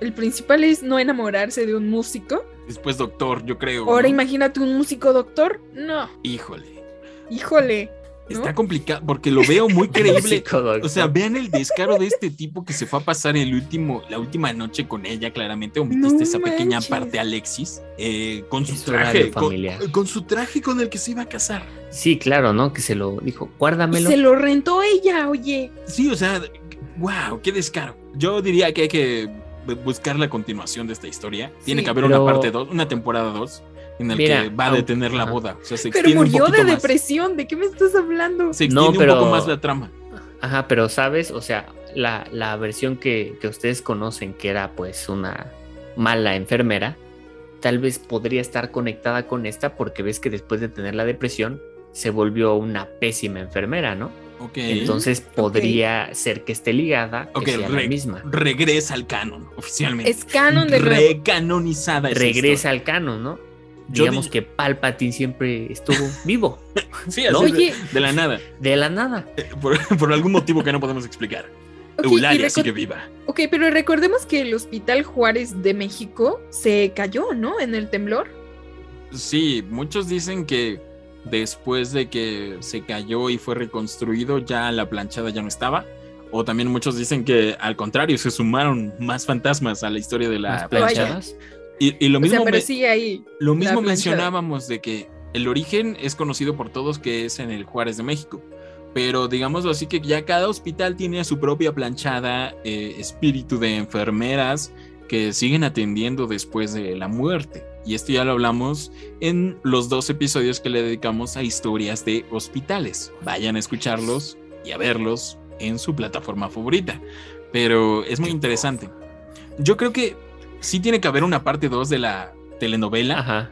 B: el principal es no enamorarse de un músico.
A: Después doctor, yo creo.
B: Ahora
A: ¿no?
B: imagínate un músico doctor. No,
A: Híjole.
B: híjole. ¿no?
A: Está complicado porque lo veo muy creíble.
C: Músico, doctor.
A: O sea, vean el descaro de este tipo que se fue a pasar el último, la última noche con ella, claramente omitiste
B: No
A: esa pequeña parte, Alexis, eh, con su
C: Es
A: traje, con,
C: familiar.
A: con su traje con el que se iba a casar.
C: Sí, claro, ¿no? Que se lo dijo,
B: Y
C: guárdamelo.
B: se lo rentó ella, oye.
A: Sí, o sea, wow, qué descaro. Yo diría que hay que bu- buscar la continuación de esta historia. Tiene
B: Sí.
A: que haber
C: Pero-
A: una parte 2, una temporada 2, en el
C: Mira,
A: que va a detener la boda. O sea, se
B: Pero
A: un
B: murió de
A: más.
B: depresión. ¿De qué me estás hablando?
A: Se
C: No,
A: extiende
C: pero-
A: un poco más la trama.
C: Ajá, pero sabes, o sea, la, la versión que, que ustedes conocen, que era pues una mala enfermera, tal vez podría estar conectada con esta porque ves que después de tener la depresión se volvió una pésima enfermera, ¿no? Entonces podría ser que esté ligada, que sea
A: re-
C: la misma.
A: regresa al canon, oficialmente.
B: Es canon de.
A: Recanonizada esa
C: Regresa al canon, ¿no?
A: Yo
C: Digamos
A: di-
C: que Palpatine siempre estuvo vivo.
A: Sí, así
C: ¿no?
A: de-
B: Oye.
A: de, la nada.
C: de la nada.
A: Eh, Por, por algún motivo que no podemos explicar. Eulalia sigue viva.
B: Ok, pero recordemos que el Hospital Juárez de México se cayó, ¿no? En el temblor.
A: Sí, muchos dicen que después de que se cayó y fue reconstruido, ya la planchada ya no estaba. O también muchos dicen que al contrario, se sumaron más fantasmas a la historia de la
C: Las planchadas.
A: Y, y lo
B: O
A: mismo,
B: sea, pero
A: me-
B: sigue ahí.
A: lo mismo mencionábamos de que el origen es conocido por todos que es en el Juárez de México. Pero digámoslo así que ya cada hospital tiene su propia planchada, eh, espíritu de enfermeras que siguen atendiendo después de la muerte. Y esto ya lo hablamos en los dos episodios que le dedicamos a historias de hospitales. Vayan a escucharlos y a verlos en su plataforma favorita. Pero es muy interesante. Yo creo que sí tiene que haber una parte 2 de la telenovela.
C: Ajá.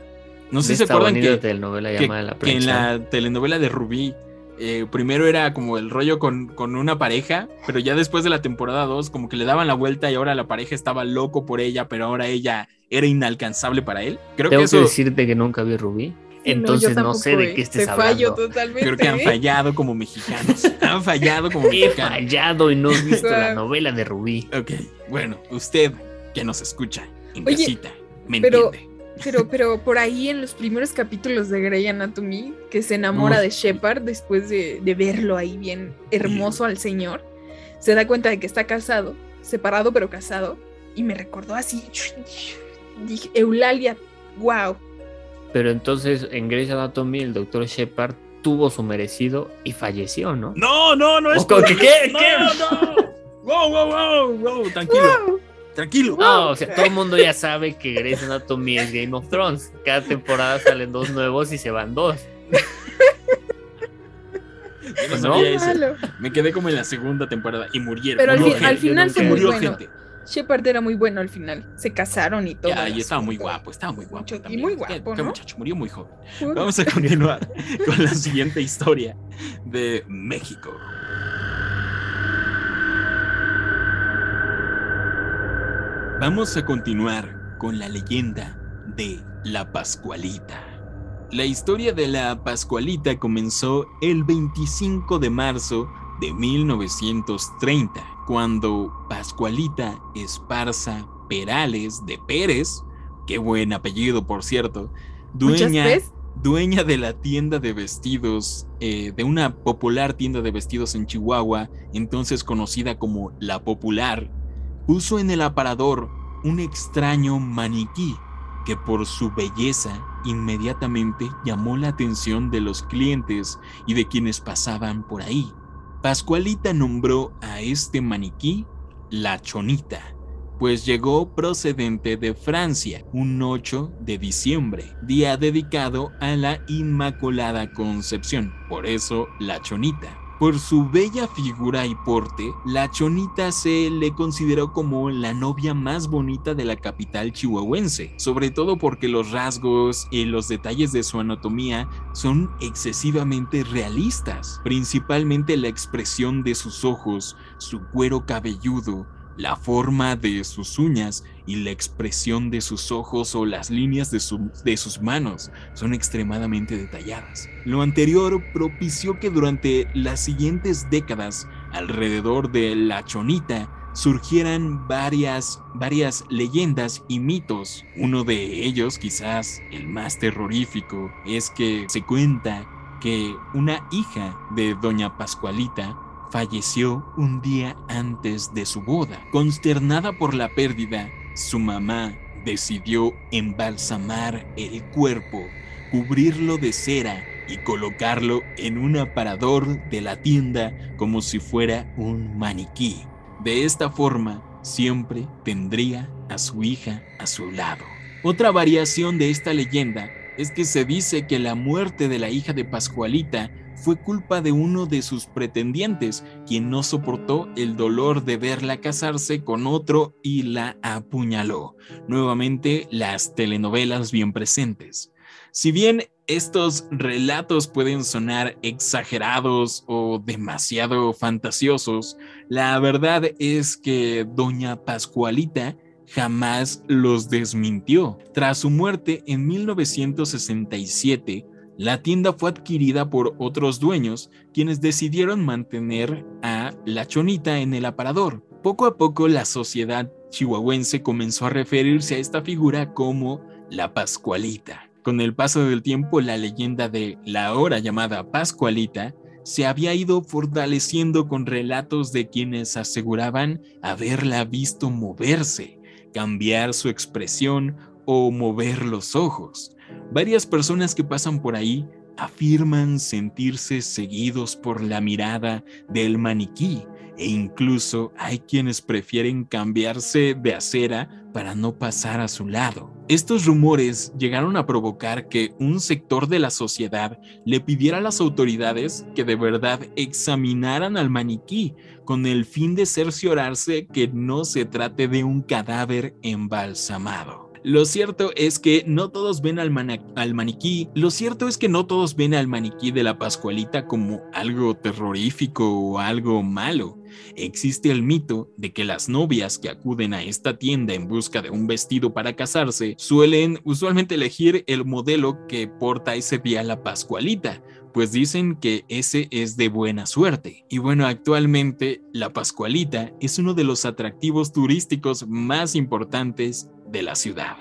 A: No sé si se acuerdan que,
C: telenovela
A: que- que en la telenovela de Rubí eh, primero era como el rollo con, con una pareja, pero ya después de la temporada 2 como que le daban la vuelta y ahora la pareja estaba loco por ella, pero ahora ella era inalcanzable para él. Creo
C: Tengo
A: que eso
C: que decirte que nunca vi Rubí. Entonces no, sé de
B: eh.
C: qué estés hablando.
B: totalmente.
A: creo que han
B: ¿eh?
A: fallado como mexicanos. han fallado como
C: He
A: mexicanos.
C: fallado y no he visto la novela de Rubí.
A: Ok, bueno, usted que nos escucha en
B: Oye,
A: casita, me
B: pero-
A: entiende.
B: Pero, pero por ahí en los primeros capítulos de Grey Anatomy, que se enamora
A: Uf.
B: de Shepard después de, de verlo ahí bien hermoso al señor, se da cuenta de que está casado, separado pero casado, y me recordó así. Dije, Eulalia, wow.
C: Pero entonces en Grey's Anatomy el doctor Shepard tuvo su merecido y falleció, ¿no?
A: No, no, no es
C: ¿O qué- qué-
A: no. Wow, wow, wow, wow, tranquilo, tranquilo.
C: No, o sea, todo el mundo ya sabe que Grey's Anatomy es Game of Thrones. Cada temporada salen dos nuevos y se van dos.
A: Yo no
C: ¿no?
A: sabía eso.
B: Malo.
A: Me quedé como en la segunda temporada y murieron.
B: Pero al, final muy
A: murió
B: bueno.
A: gente.
B: Shepard era muy bueno al final. Se casaron y todo.
A: Ya, y estaba muy guapo, estaba muy guapo.
B: Mucho- y muy guapo,
A: qué
B: ¿no?
A: muchacho, murió muy joven. Vamos a continuar con la siguiente historia de México. Vamos a continuar con la leyenda de la Pascualita. La historia de la Pascualita comenzó el 25 de marzo de 1930, cuando Pascualita Esparza Perales de Pérez, qué buen apellido por cierto, dueña, dueña de la tienda de vestidos, eh, de una popular tienda de vestidos en Chihuahua, entonces conocida como La Popular, puso en el aparador un extraño maniquí que por su belleza inmediatamente llamó la atención de los clientes y de quienes pasaban por ahí. Pascualita nombró a este maniquí La Chonita, pues llegó procedente de Francia un 8 de diciembre, día dedicado a la Inmaculada Concepción, por eso La Chonita. Por su bella figura y porte, la Chonita se le consideró como la novia más bonita de la capital chihuahuense, sobre todo porque los rasgos y los detalles de su anatomía son excesivamente realistas, principalmente la expresión de sus ojos, su cuero cabelludo, la forma de sus uñas y la expresión de sus ojos o las líneas de, de, sus manos son extremadamente detalladas. Lo anterior propició que durante las siguientes décadas alrededor de la chonita surgieran varias, varias leyendas y mitos. Uno de ellos, quizás el más terrorífico, es que se cuenta que una hija de doña Pascualita falleció un día antes de su boda. Consternada por la pérdida, su mamá decidió embalsamar el cuerpo, cubrirlo de cera y colocarlo en un aparador de la tienda como si fuera un maniquí. De esta forma, siempre tendría a su hija a su lado. Otra variación de esta leyenda es que se dice que la muerte de la hija de Pascualita fue culpa de uno de sus pretendientes, quien no soportó el dolor de verla casarse con otro y la apuñaló. Nuevamente las telenovelas bien presentes. Si bien estos relatos pueden sonar exagerados o demasiado fantasiosos, la verdad es que doña Pascualita jamás los desmintió. Tras su muerte en 1967, la tienda fue adquirida por otros dueños, quienes decidieron mantener a la chonita en el aparador. Poco a poco la sociedad chihuahuense comenzó a referirse a esta figura como la Pascualita. Con el paso del tiempo, la leyenda de la ahora llamada Pascualita se había ido fortaleciendo con relatos de quienes aseguraban haberla visto moverse, cambiar su expresión o mover los ojos. Varias personas que pasan por ahí afirman sentirse seguidos por la mirada del maniquí e incluso hay quienes prefieren cambiarse de acera para no pasar a su lado. Estos rumores llegaron a provocar que un sector de la sociedad le pidiera a las autoridades que de verdad examinaran al maniquí con el fin de cerciorarse que no se trate de un cadáver embalsamado. Lo cierto es que no todos ven al, al, maniquí, lo cierto es que no todos ven al maniquí de la Pascualita como algo terrorífico o algo malo. Existe el mito de que las novias que acuden a esta tienda en busca de un vestido para casarse suelen usualmente elegir el modelo que porta ese día la Pascualita, pues dicen que ese es de buena suerte. Y bueno, actualmente la Pascualita es uno de los atractivos turísticos más importantes de la ciudad.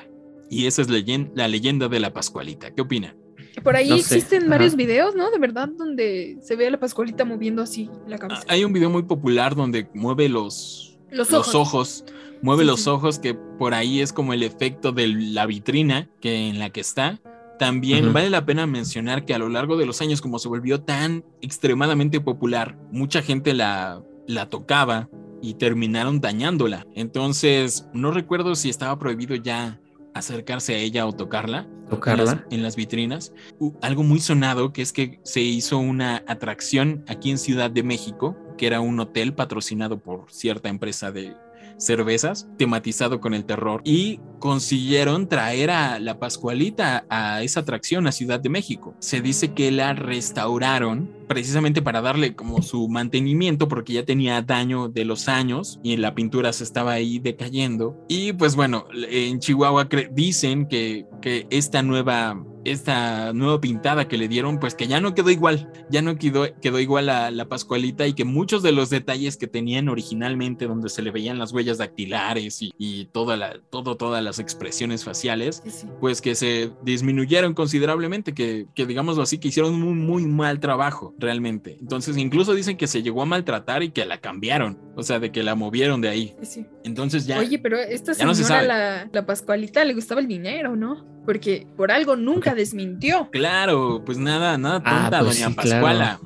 A: Y esa es la leyenda de la Pascualita. ¿Qué opina?
B: Por ahí existen varios videos, ¿no? De verdad, donde se ve a la Pascualita moviendo así la cabeza.
A: Ah, hay un video muy popular donde mueve los,
B: los,
A: ojos. Mueve los ojos, que por ahí es como el efecto de la vitrina que en la que está. También vale la pena mencionar que a lo largo de los años, como se volvió tan extremadamente popular, mucha gente la, la tocaba y terminaron dañándola. Entonces, no recuerdo si estaba prohibido ya acercarse a ella o tocarla.
C: Tocarla.
A: En las, vitrinas. algo muy sonado que es que se hizo una atracción aquí en Ciudad de México, que era un hotel patrocinado por cierta empresa de cervezas tematizado con el terror y consiguieron traer a la Pascualita a esa atracción a Ciudad de México. Se dice que la restauraron precisamente para darle como su mantenimiento porque ya tenía daño de los años y la pintura se estaba ahí decayendo. Y pues bueno, en Chihuahua dicen que, que esta nueva esta nueva pintada que le dieron, pues que ya no quedó igual, ya no quedó, quedó igual a la Pascualita y que muchos de los detalles que tenían originalmente, donde se le veían las huellas dactilares y, toda la, todo, todas las expresiones faciales, pues que se disminuyeron considerablemente, que, que digámoslo así, que hicieron un muy mal trabajo realmente. Entonces incluso dicen que se llegó a maltratar y que la cambiaron, o sea, de que la movieron de ahí. Entonces ya...
B: Oye, pero esta señora, la, la Pascualita, le gustaba el dinero, ¿no? porque por algo nunca desmintió.
A: Claro, pues nada, nada ah, tonta, pues doña Pascuala.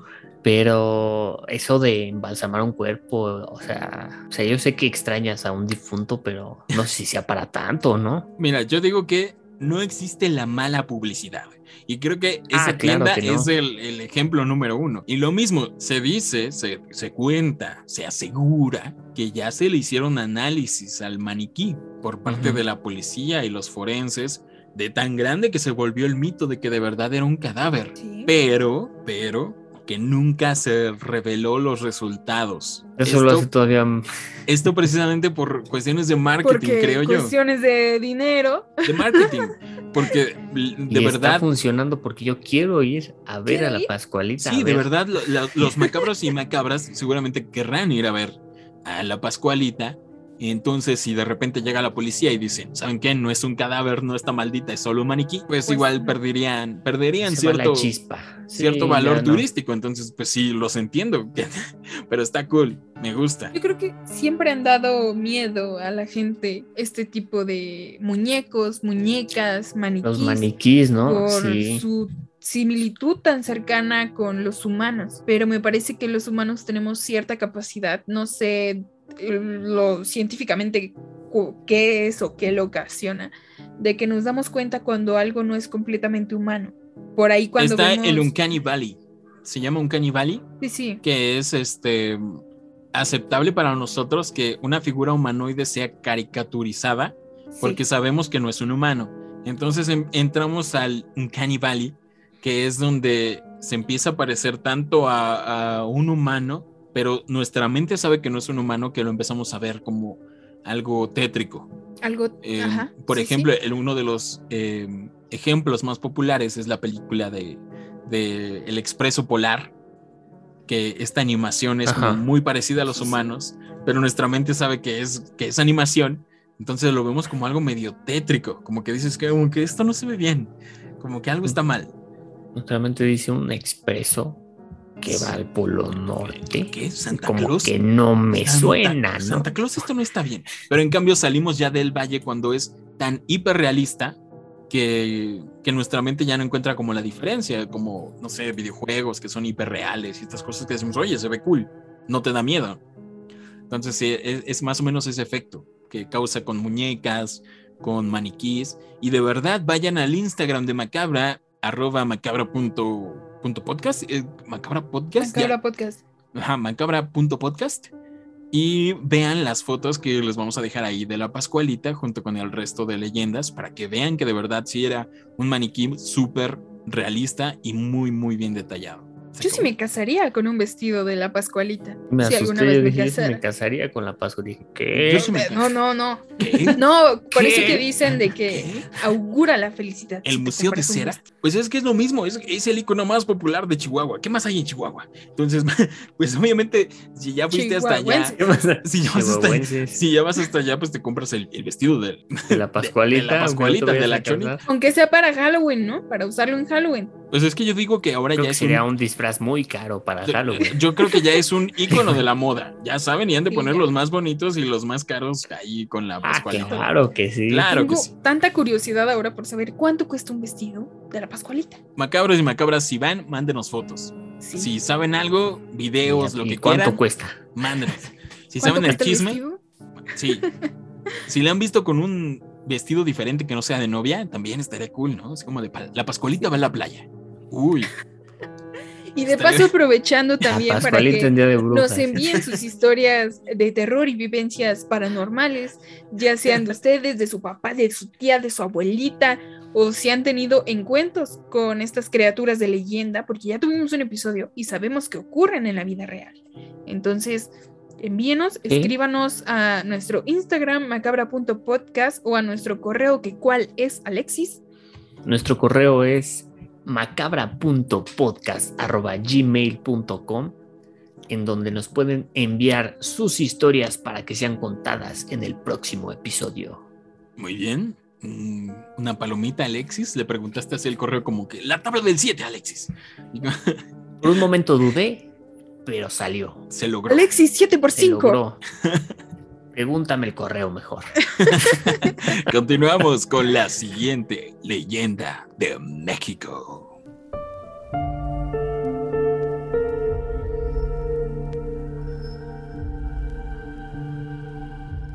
C: Pero eso de embalsamar un cuerpo, o sea, o sea, yo sé que extrañas a un difunto, pero no sé si sea para tanto, ¿no?
A: Mira, yo digo que no existe la mala publicidad. Y creo que ah, esa tienda es el, ejemplo número uno. Y lo mismo, se dice, se, se, cuenta, se asegura que ya se le hicieron análisis al maniquí por parte de la policía y los forenses de tan grande que se volvió el mito de que de verdad era un cadáver. Pero, pero, que nunca se reveló los resultados.
C: Eso lo
A: Esto-
C: hace todavía.
A: Esto precisamente por cuestiones de marketing,
B: Porque
A: creo yo.
B: cuestiones de dinero.
A: De marketing. Porque
C: y
A: de
C: está
A: verdad,
C: funcionando porque yo quiero ir a ver a la. Pascualita.
A: sí, de
C: ver.
A: verdad, lo- lo- los macabros y macabras seguramente querrán ir a ver a la Pascualita. Entonces, si de repente llega la policía y dicen, ¿saben qué? No es un cadáver, no está maldita, es solo un maniquí, pues,
B: Pues,
A: igual perderían, perderían cierto,
C: chispa.
A: cierto
C: Sí,
A: valor
C: no.
A: turístico. Entonces, pues sí, los entiendo. Pero está cool, me gusta.
B: Yo creo que siempre han dado miedo a la gente este tipo de muñecos, muñecas, maniquís.
C: Los maniquís, ¿no?
B: por
C: Sí.
B: su similitud tan cercana con los humanos, pero me parece que los humanos tenemos cierta capacidad, no sé lo científicamente qué es o qué lo ocasiona, de que nos damos cuenta cuando algo no es completamente humano. Por ahí cuando
A: está
B: vemos...
A: el Uncanny Valley. Se llama Uncanny Valley,
B: Sí, sí,
A: que es este aceptable para nosotros que una figura humanoide sea caricaturizada
B: sí.
A: porque sabemos que no es un humano. Entonces em- entramos al Uncanny Valley, que es donde se empieza a parecer tanto a, a un humano, pero nuestra mente sabe que no es un humano, que lo empezamos a ver como algo tétrico.
B: algo...
A: Eh,
B: ajá,
A: por
B: sí, sí.
A: ejemplo, el- uno de los eh, ejemplos más populares es la película de, de El Expreso Polar, que esta animación es como muy parecida a los humanos, pero nuestra mente sabe que es, que es animación, entonces lo vemos como algo medio tétrico, como que dices que, como que esto no se ve bien, como que algo está mal.
C: Realmente dice un expreso que va al Polo Norte.
A: ¿Qué? ¿Santa
C: Como
A: Claus?
C: que no me
A: Santa-
C: suena, ¿no?
A: Santa Claus, esto no está bien. Pero en cambio salimos ya del valle cuando es tan hiperrealista que, que nuestra mente ya no encuentra como la diferencia, como, no sé, videojuegos que son hiperreales y estas cosas que decimos, oye, se ve cool, no te da miedo. Entonces sí, es, es más o menos ese efecto que causa con muñecas, con maniquís. Y de verdad, vayan al Instagram de Macabra, arroba macabra punto, punto podcast, eh, macabra podcast. ya.
B: Macabra Podcast.
A: Ajá, macabra.podcast y vean las fotos que les vamos a dejar ahí de la Pascualita junto con el resto de leyendas para que vean que de verdad sí era un maniquí súper realista y muy, muy bien detallado. Se
B: Yo sí me casaría con un vestido de la Pascualita.
C: Me
B: si
C: asusté,
B: alguna
C: yo
B: vez me
C: dije, sí
B: casara.
C: me casaría con la Pascua. Dije, ¿qué?
A: Yo sí me-
B: No, no, no.
A: ¿Qué?
B: No, por eso que dicen de que
A: ¿Qué?
B: augura la felicidad.
A: ¿El Museo de Cera? Pues es que es lo mismo, es, es el icono más popular de Chihuahua. ¿Qué más hay en Chihuahua? Entonces, pues obviamente, si ya fuiste hasta allá, si ya vas hasta,
C: Chihuahuenses
A: si ya vas hasta allá, pues te compras el, el vestido
C: de la Pascualita.
A: de la Pascualita, de la.
B: Aunque sea para Halloween, ¿no? Para usarlo en Halloween.
A: Pues es que yo digo que ahora
C: Creo
A: ya
C: que
A: es
C: sería
A: un,
C: un disfraz muy caro para
A: yo-
C: Halloween.
A: Yo creo que ya es un icono de la moda. Ya saben, y han de poner los más bonitos y los más caros ahí con la
C: Ah,
A: Pascualita.
C: claro que sí.
A: Claro que
B: Tengo
A: sí.
B: tanta curiosidad ahora por saber cuánto cuesta un vestido de la Pascualita.
A: Macabros y macabras, si van, mándenos fotos.
B: Sí.
A: Si saben algo, videos,
C: ¿Y
A: lo que
C: ¿Cuánto
A: quieran,
C: cuesta?
A: mándenos. Si
B: ¿Cuánto
A: saben el chisme, sí. Si le han visto con un vestido diferente que no sea de novia, también estaría cool, ¿no? Es como de la Pascualita va a la playa. Uy,
B: Y de paso aprovechando también para que nos envíen sus historias de terror y vivencias paranormales, ya sean de ustedes, de su papá, de su tía, de su abuelita, o si han tenido encuentros con estas criaturas de leyenda, porque ya tuvimos un episodio y sabemos que ocurren en la vida real. Entonces, envíenos, escríbanos a nuestro Instagram macabra.podcast o a nuestro correo que cuál es Alexis.
C: Nuestro correo es macabra.podcast.gmail.com en donde nos pueden enviar sus historias para que sean contadas en el próximo episodio.
A: muy bien. Mm, Una palomita, Alexis. Le preguntaste así el correo como que la tabla del 7, Alexis.
C: Por un momento dudé, pero salió.
A: Se logró.
B: Alexis, 7 por
C: Se
B: 5
C: logró. Pregúntame el correo mejor.
A: Continuamos con la siguiente leyenda de México.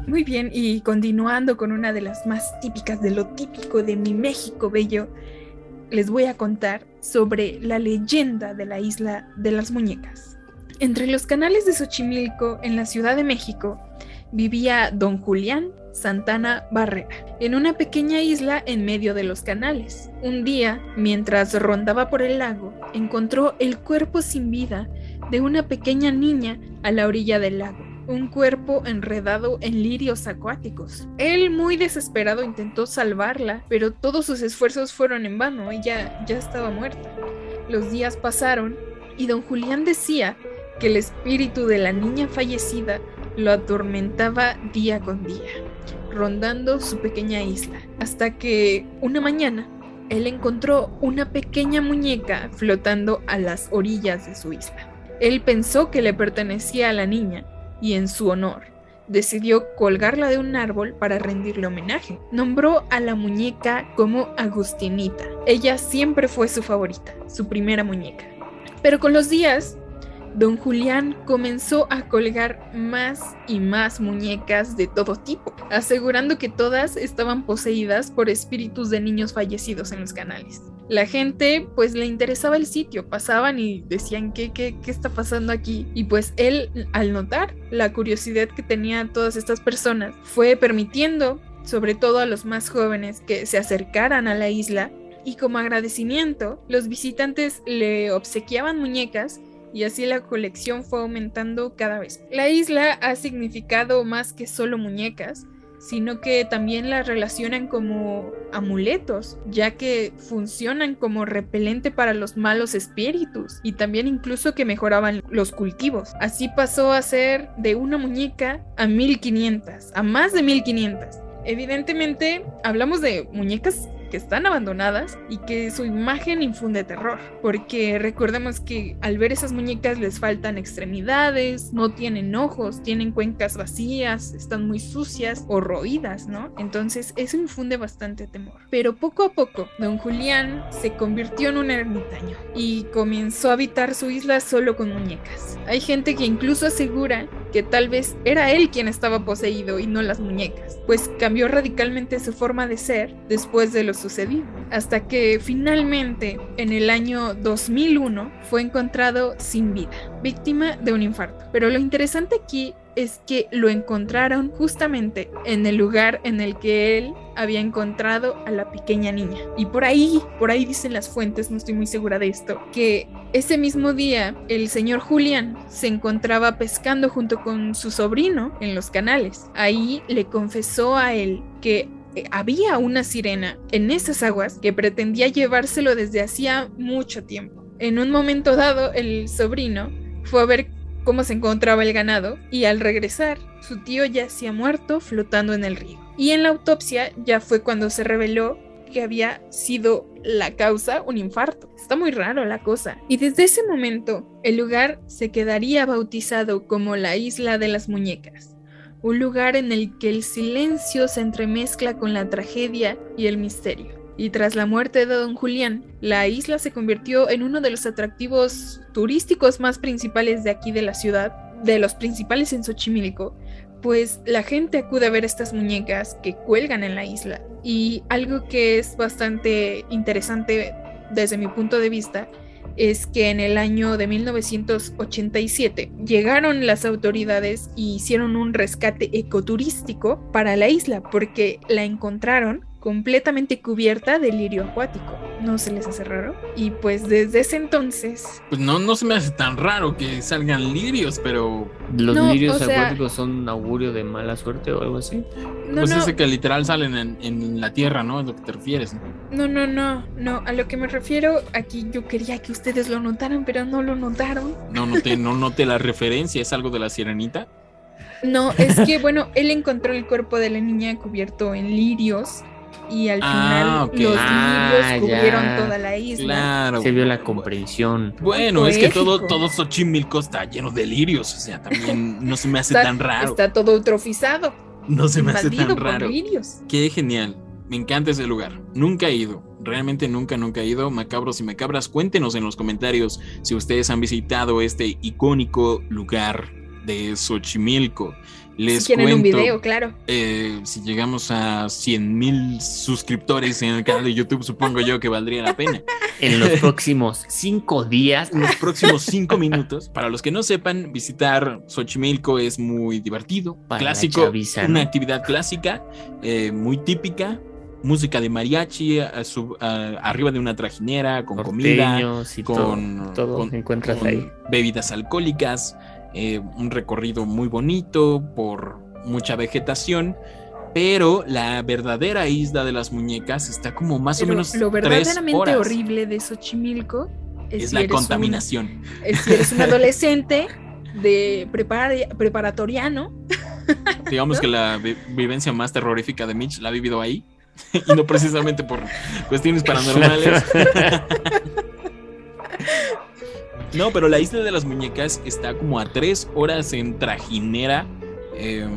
B: Muy bien, y continuando con una de las más típicas de lo típico de mi México bello, les voy a contar sobre la leyenda de la isla de las muñecas. Entre los canales de Xochimilco, en la Ciudad de México, vivía don Julián Santana Barrera, en una pequeña isla en medio de los canales. Un día, mientras rondaba por el lago, encontró el cuerpo sin vida de una pequeña niña a la orilla del lago, un cuerpo enredado en lirios acuáticos. Él, muy desesperado, intentó salvarla, pero todos sus esfuerzos fueron en vano, ella ya estaba muerta. Los días pasaron y don Julián decía que el espíritu de la niña fallecida lo atormentaba día con día, rondando su pequeña isla, hasta que una mañana él encontró una pequeña muñeca flotando a las orillas de su isla. Él pensó que le pertenecía a la niña y en su honor decidió colgarla de un árbol para rendirle homenaje. Nombró a la muñeca como Agustinita. Ella siempre fue su favorita, su primera muñeca. Pero con los días, don Julián comenzó a colgar más y más muñecas de todo tipo, asegurando que todas estaban poseídas por espíritus de niños fallecidos en los canales. La gente pues le interesaba el sitio, pasaban y decían ¿qué, qué, qué está pasando aquí? Y pues él al notar la curiosidad que tenían todas estas personas fue permitiendo sobre todo a los más jóvenes que se acercaran a la isla y como agradecimiento los visitantes le obsequiaban muñecas y así la colección fue aumentando cada vez. La isla ha significado más que solo muñecas, sino que también la relacionan como amuletos, ya que funcionan como repelente para los malos espíritus y también incluso que mejoraban los cultivos. Así pasó a ser de una muñeca a 1500, a más de 1500. Evidentemente, hablamos de muñecas que están abandonadas y que su imagen infunde terror, porque recordemos que al ver esas muñecas les faltan extremidades, no tienen ojos, tienen cuencas vacías, están muy sucias o roídas, ¿no? Entonces eso infunde bastante temor. Pero poco a poco, don Julián se convirtió en un ermitaño y comenzó a habitar su isla solo con muñecas. Hay gente que incluso asegura que tal vez era él quien estaba poseído y no las muñecas, pues cambió radicalmente su forma de ser después de lo sucedido, hasta que finalmente en el año 2001 fue encontrado sin vida, víctima de un infarto. Pero lo interesante aquí es que lo encontraron justamente en el lugar en el que él había encontrado a la pequeña niña. Y por ahí, por ahí dicen las fuentes, no estoy muy segura de esto, que ese mismo día el señor Julián se encontraba pescando junto con su sobrino en los canales. Ahí le confesó a él que eh, había una sirena en esas aguas que pretendía llevárselo desde hacía mucho tiempo. En un momento dado, el sobrino fue a ver cómo se encontraba el ganado y al regresar, su tío yacía muerto flotando en el río. Y en la autopsia ya fue cuando se reveló que había sido la causa un infarto. Está muy raro la cosa. Y desde ese momento, el lugar se quedaría bautizado como la Isla de las Muñecas, un lugar en el que el silencio se entremezcla con la tragedia y el misterio y tras la muerte de don Julián, la isla se convirtió en uno de los atractivos turísticos más principales de aquí de la ciudad, de los principales en Xochimilco, pues la gente acude a ver estas muñecas que cuelgan en la isla. Y algo que es bastante interesante desde mi punto de vista es que en el año de 1987 llegaron las autoridades y hicieron un rescate ecoturístico para la isla porque la encontraron completamente cubierta de lirio acuático. ¿No se les hace raro? Y pues desde ese entonces...
A: Pues no, no se me hace tan raro que salgan lirios, pero...
C: ¿Los
B: No,
C: lirios
B: o sea-
C: acuáticos son un augurio de mala suerte o algo así?
B: No,
A: pues
B: no,
A: ese que literal salen en, en la tierra, ¿no? Es lo que te refieres.
B: no, no, no, no. A lo que me refiero aquí yo quería que ustedes lo notaran, pero no lo notaron.
A: No noté, no noté la referencia, es algo de la sirenita.
B: No, es que bueno, él encontró el cuerpo de la niña cubierto en lirios y al
A: Ah,
B: final
A: ok.
B: los
C: Ah,
B: lirios cubrieron
C: ya.
B: toda la isla.
A: Claro.
C: Se vio la comprensión.
A: Bueno, es que todo, todo Xochimilco está lleno de lirios, o sea, también no se me hace
B: Está,
A: tan raro.
B: está todo eutrofizado,
A: No se me hace tan raro.
B: lirios.
A: Qué genial. Me encanta ese lugar. Nunca he ido. Realmente nunca, nunca he ido. Macabros y macabras, cuéntenos en los comentarios si ustedes han visitado este icónico lugar de Xochimilco. Les
B: si quieren
A: cuento,
B: un video, claro.
A: eh, si llegamos a 100 mil suscriptores en el canal de YouTube, supongo yo que valdría la pena.
C: en los próximos cinco días.
A: En los próximos cinco minutos. Para los que no sepan, visitar Xochimilco es muy divertido,
C: Para
A: clásico,
C: chaviza,
A: una actividad clásica, eh, muy típica. Música de mariachi, a su- a- arriba de una trajinera, con comida,
C: y
A: con,
C: todo, todo
A: con-
C: encuentras
A: con
C: ahí.
A: bebidas alcohólicas, eh, un recorrido muy bonito por mucha vegetación, pero la verdadera isla de las muñecas está como más
B: Pero
A: o menos
B: lo
A: tres
B: verdaderamente
A: horas.
B: horrible de Xochimilco es,
A: es
B: si
A: la
B: eres un-
A: contaminación.
B: es si eres un adolescente de prepara- preparatoriano
A: Digamos que la vi- vivencia más terrorífica de Mitch la ha vivido ahí. y no precisamente por cuestiones paranormales. No, pero la isla de las muñecas está como a tres horas en trajinera eh,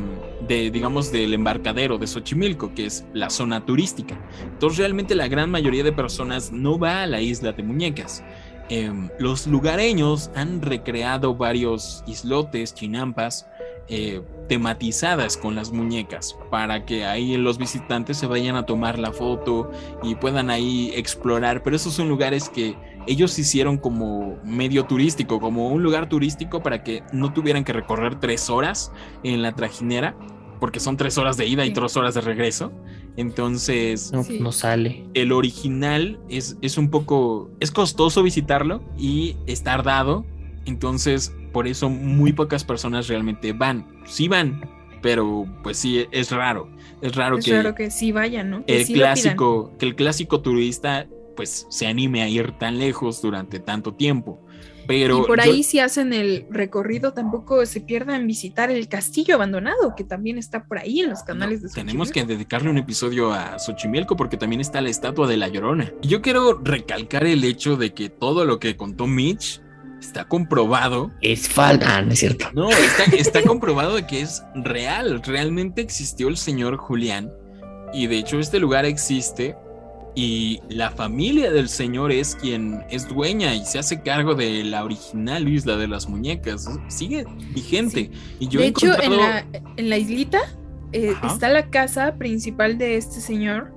A: de, digamos, del embarcadero de Xochimilco, que es la zona turística. Entonces, realmente la gran mayoría de personas no va a la isla de muñecas. Eh, los lugareños han recreado varios islotes, chinampas, eh, tematizadas con las muñecas para que ahí los visitantes se vayan a tomar la foto y puedan ahí explorar. Pero esos son lugares que ellos hicieron como medio turístico, como un lugar turístico para que no tuvieran que recorrer tres horas en la trajinera, porque son tres horas de ida y tres horas de regreso. Entonces,
C: No,
B: Sí.
C: no sale.
A: el original es, es un poco, es costoso visitarlo y es tardado, entonces por eso muy pocas personas realmente van. Sí van, pero pues sí, es raro. Es raro
B: es
A: que
B: raro que sí vayan, ¿no? Que
A: el
B: sí
A: clásico, que el clásico turista pues se anime a ir tan lejos durante tanto tiempo. Pero
B: y por
A: yo-
B: ahí si hacen el recorrido tampoco se pierdan visitar el castillo abandonado que también está por ahí en los canales de
A: Tenemos
B: Xochimilco.
A: que dedicarle un episodio a Xochimilco porque también está la estatua de la Llorona. Y yo quiero recalcar el hecho de que todo lo que contó Mitch está comprobado.
C: Es falta, ah, no es cierto.
A: No, está, está comprobado de que es real. Realmente existió el señor Julián. Y de hecho este lugar existe. Y la familia del señor es quien es dueña y se hace cargo de la original isla de las muñecas. Sigue vigente. Y yo
B: de
A: he
B: hecho, en la, en la islita eh, está la casa principal de este señor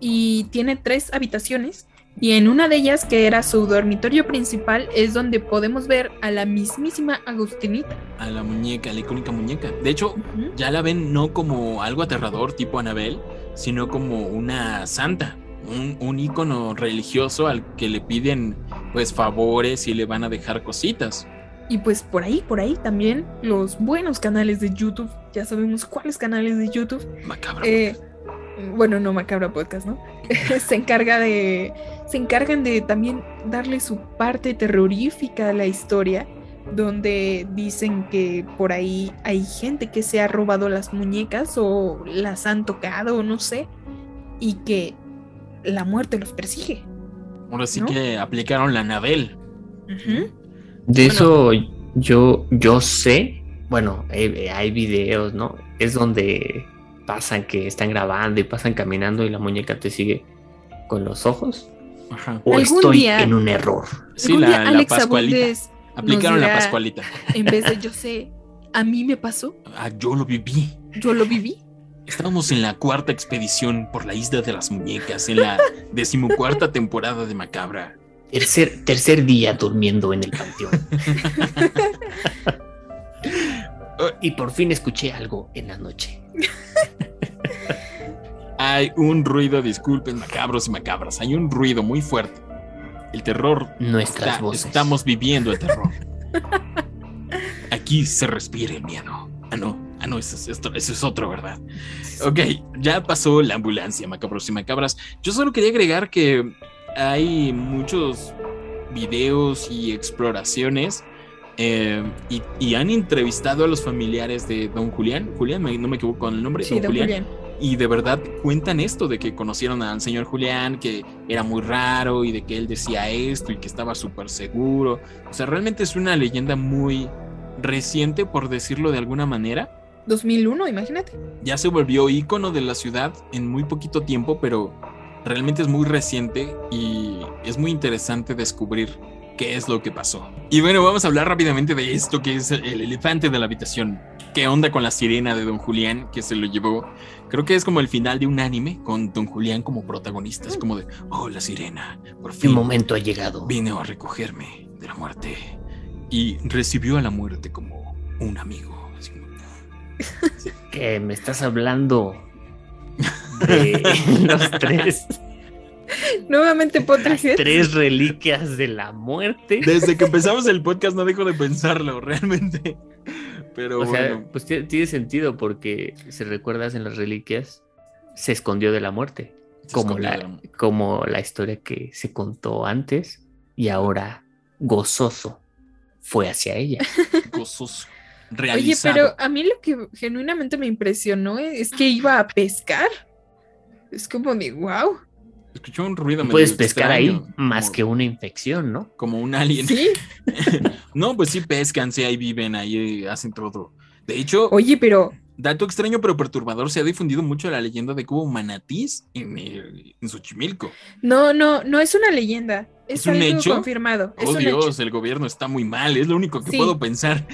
B: y tiene tres habitaciones. Y en una de ellas, que era su dormitorio principal, es donde podemos ver a la mismísima Agustinita.
A: a la muñeca, la icónica muñeca. De hecho, ya la ven no como algo aterrador tipo Anabel, sino como una santa, un, un ícono religioso al que le piden pues favores y le van a dejar cositas.
B: Y pues por ahí, por ahí también los buenos canales de YouTube. Ya sabemos cuáles canales de YouTube.
A: Macabro.
B: Eh, bueno, no Macabra Podcast, ¿no? se encarga de. Se encargan de también darle su parte terrorífica a la historia. Donde dicen que por ahí hay gente que se ha robado las muñecas o las han tocado, o no sé. Y que la muerte los persigue.
A: Ahora sí
B: ¿no?
A: que aplicaron la Anabel.
B: Ujú.
C: De
A: Bueno.
C: eso yo, yo sé, bueno, hay, hay videos, ¿no? Es donde pasan que están grabando y pasan caminando y la muñeca te sigue con los ojos.
A: Ajá.
C: O
B: Algún
C: estoy
B: día-
C: en un error.
A: Sí, la, Pascualita. Aplicaron la Pascualita.
B: En vez de yo sé, a mí me pasó,
A: Ah, yo lo viví.
B: yo lo viví.
A: Estábamos en la cuarta expedición por la isla de las muñecas, en la decimocuarta temporada de Macabra.
C: Tercer, tercer día durmiendo en el panteón. y por fin escuché algo en la noche.
A: Hay un ruido, disculpen, macabros y macabras. Hay un ruido muy fuerte. El terror.
C: Nuestras
A: está-
C: voces.
A: estamos viviendo el terror. Aquí se respira el miedo. Ah, no. Ah, no, ese es, esto- es otro, ¿verdad? Ok, ya pasó la ambulancia, macabros y macabras. Yo solo quería agregar que hay muchos videos y exploraciones eh, y, y han entrevistado a los familiares de Don Julián. Julián, me- no me equivoco con el nombre.
B: Sí, don Julián.
A: Y de verdad cuentan esto de que conocieron al señor Julián, que era muy raro y de que él decía esto y que estaba súper seguro. O sea, realmente es una leyenda muy reciente, por decirlo de alguna manera.
B: 2001, imagínate.
A: Ya se volvió ícono de la ciudad en muy poquito tiempo, pero realmente es muy reciente y es muy interesante descubrir qué es lo que pasó. Y bueno, vamos a hablar rápidamente de esto que es el elefante de la habitación. ¿Qué onda con la sirena de Don Julián que se lo llevó? Creo que es como el final de un anime con Don Julián como protagonista. Es como de, oh, la sirena, por fin.
C: Mi momento ha llegado.
A: Vino a recogerme de la muerte y recibió a la muerte como un amigo. Así como,
C: Que me estás hablando de los tres,
B: Nuevamente Potterhead.
C: tres reliquias de la muerte.
A: Desde que empezamos el podcast no dejo de pensarlo, realmente. Pero
C: O sea,
A: bueno,
C: pues tiene, sentido porque si recuerdas en las reliquias, se escondió de la muerte,
A: se
C: como la, como la historia que se contó antes y ahora gozoso fue hacia ella.
A: gozoso,
B: Oye,
A: realizado.
B: pero a mí lo que genuinamente me impresionó es que iba a pescar. Es como de wow.
A: Escuchó un ruido medio
C: Puedes pescar ahí más
A: como-
C: que una infección, ¿no?
A: Como un alien.
B: Sí.
A: No, pues sí pescan, sí, ahí viven, ahí hacen todo. De hecho,
B: Oye, pero
A: dato extraño pero perturbador, se ha difundido mucho la leyenda de que hubo manatís en, el- en Xochimilco.
B: no, no, no es una leyenda. Es,
A: ¿Es un hecho?
B: confirmado. Es
A: Oh
B: un
A: Dios,
B: hecho.
A: el gobierno está muy mal, es lo único que
B: Sí.
A: puedo pensar.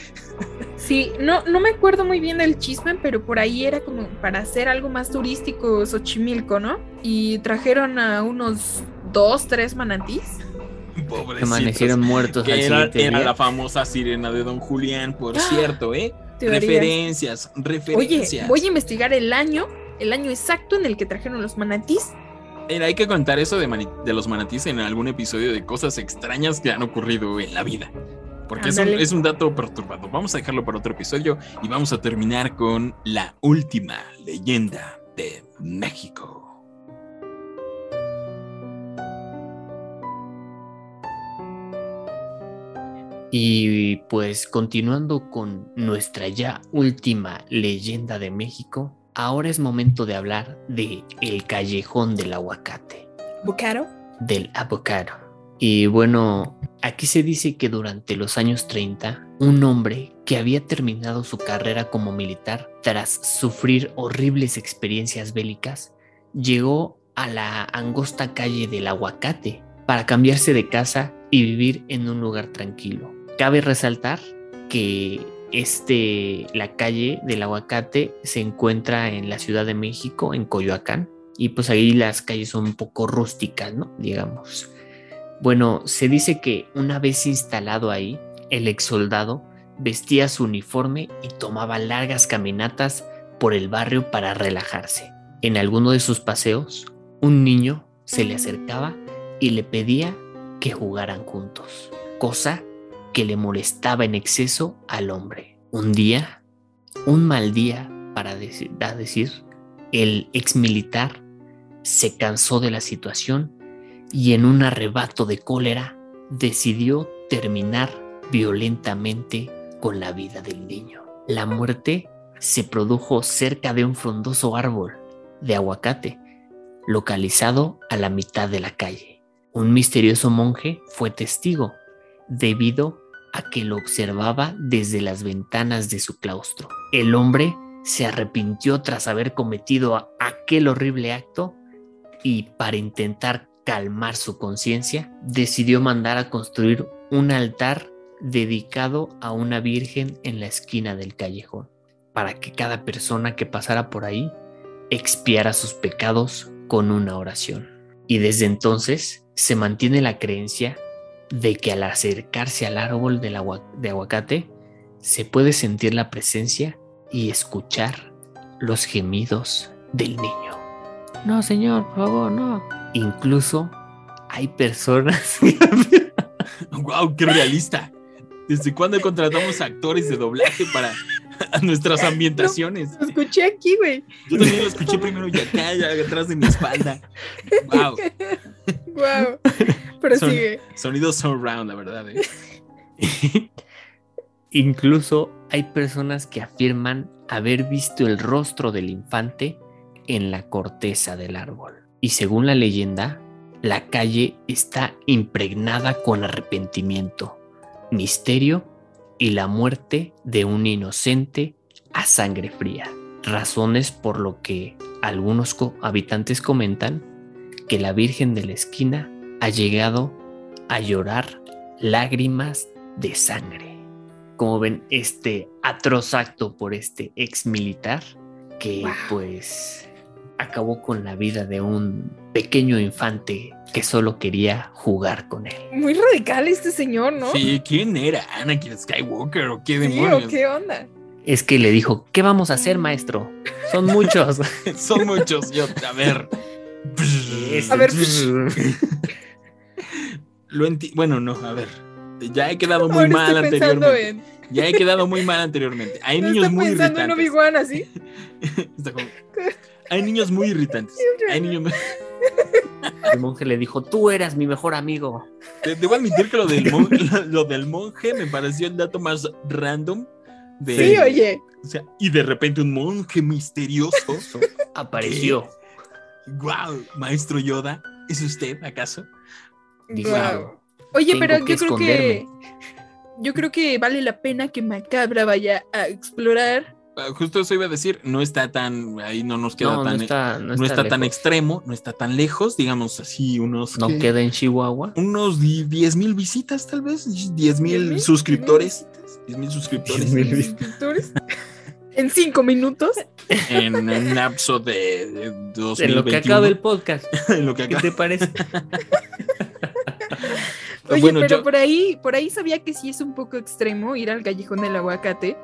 B: Sí, no, no me acuerdo muy bien del chisme, pero por ahí era como para hacer algo más turístico Xochimilco, ¿no? Y trajeron a unos dos, tres manatís.
A: Pobrecitos.
C: Amanecieron muertos al
A: Que era, era la famosa sirena de Don Julián, por cierto, ¿eh?
B: Teorías.
A: Referencias,
B: Oye,
A: referencias.
B: voy a investigar el año, el año exacto en el que trajeron los manatís.
A: Mira, hay que contar eso de, mani- de los manatís en algún episodio de cosas extrañas que han ocurrido en la vida. Porque es un, es un dato perturbador. Vamos a dejarlo para otro episodio y vamos a terminar con la última leyenda de México.
C: Y pues continuando con nuestra ya última leyenda de México, ahora es momento de hablar de el callejón del aguacate,
B: ¿Bucaro?
C: del avocado. Y bueno, aquí se dice que durante los años 30, un hombre que había terminado su carrera como militar tras sufrir horribles experiencias bélicas, llegó a la angosta calle del aguacate para cambiarse de casa y vivir en un lugar tranquilo. Cabe resaltar que este, la calle del aguacate se encuentra en la Ciudad de México, en Coyoacán, y pues ahí las calles son un poco rústicas, ¿no? Digamos. Bueno, se dice que una vez instalado ahí, el ex soldado vestía su uniforme y tomaba largas caminatas por el barrio para relajarse. En alguno de sus paseos, un niño se le acercaba y le pedía que jugaran juntos, cosa que le molestaba en exceso al hombre. Un día, un mal día para decir, decir, el ex militar se cansó de la situación y en un arrebato de cólera decidió terminar violentamente con la vida del niño. La muerte se produjo cerca de un frondoso árbol de aguacate, localizado a la mitad de la calle. Un misterioso monje fue testigo, debido a que lo observaba desde las ventanas de su claustro. El hombre se arrepintió tras haber cometido aquel horrible acto y para intentar calmar su conciencia, decidió mandar a construir un altar dedicado a una virgen en la esquina del callejón, para que cada persona que pasara por ahí expiara sus pecados con una oración. Y desde entonces se mantiene la creencia de que al acercarse al árbol del agua- de aguacate se puede sentir la presencia y escuchar los gemidos del niño. No, señor, por favor, no. Incluso hay personas
A: ¡Wow! ¡Qué realista! ¿Desde cuándo contratamos actores de doblaje para nuestras ambientaciones?
B: Lo escuché aquí, güey.
A: Yo también lo escuché primero y acá, ya atrás de mi espalda. ¡Wow!
B: Wow. Pero
A: Son-
B: sigue.
A: Sonido surround, la verdad. ¿eh?
C: Incluso hay personas que afirman haber visto el rostro del infante en la corteza del árbol. Y según la leyenda, la calle está impregnada con arrepentimiento, misterio y la muerte de un inocente a sangre fría. Razones por lo que algunos habitantes comentan que la Virgen de la esquina ha llegado a llorar Lágrimas de Sangre. Como ven, este atroz acto por este ex militar que
B: Wow.
C: pues acabó con la vida de un pequeño infante que solo quería jugar con él.
B: Muy radical este señor, ¿no?
A: Sí, ¿quién era? ¿Anakin Skywalker o qué
B: Sí,
A: demonios?
B: ¿o qué onda?
C: Es que le dijo, ¿qué vamos a hacer, maestro? Son muchos.
A: Son muchos. Yo, a ver.
B: A ver.
A: Lo enti- bueno, no, a ver. Ya he quedado muy
B: Ahora
A: mal anteriormente.
B: en.
A: Ya he quedado muy mal anteriormente. Hay
B: ¿No
A: niños
B: está
A: muy
B: pensando en
A: irritantes.
B: Obi-Wan así?
A: Está como- Hay niños muy irritantes. Hay niños muy-
C: El monje le dijo, tú eras mi mejor amigo.
A: Debo admitir que lo del, mon- lo del monje me pareció el dato más random. De,
B: Sí, oye.
A: o sea, y de repente un monje misterioso.
C: Apareció.
A: ¡Guau! Maestro Yoda, ¿es usted acaso?
C: Dijo,
B: Guau. Oye,
C: Tengo
B: pero
C: que
B: yo creo que. Yo creo que vale la pena que Macabra vaya a explorar.
A: Ah, Justo eso iba a decir, no está tan, ahí no nos queda
C: no, no
A: tan,
C: está, no
A: no
C: está
A: está tan extremo, no está tan lejos, digamos así, unos,
C: No
A: ¿qué?
C: queda en Chihuahua.
A: unos 10 mil visitas tal vez, 10
B: ¿Diez
A: mil
B: mil?
A: suscriptores, 10 mil suscriptores
C: 10,000
A: en-
B: suscriptores. en cinco minutos.
A: en un lapso de, de 2021.
C: En lo que acaba el podcast.
A: En lo que
C: ¿Qué
A: acaba-
C: te parece?
B: Oye,
A: Bueno,
B: pero
A: yo-
B: por ahí, por ahí sabía que sí es un poco extremo ir al callejón del aguacate,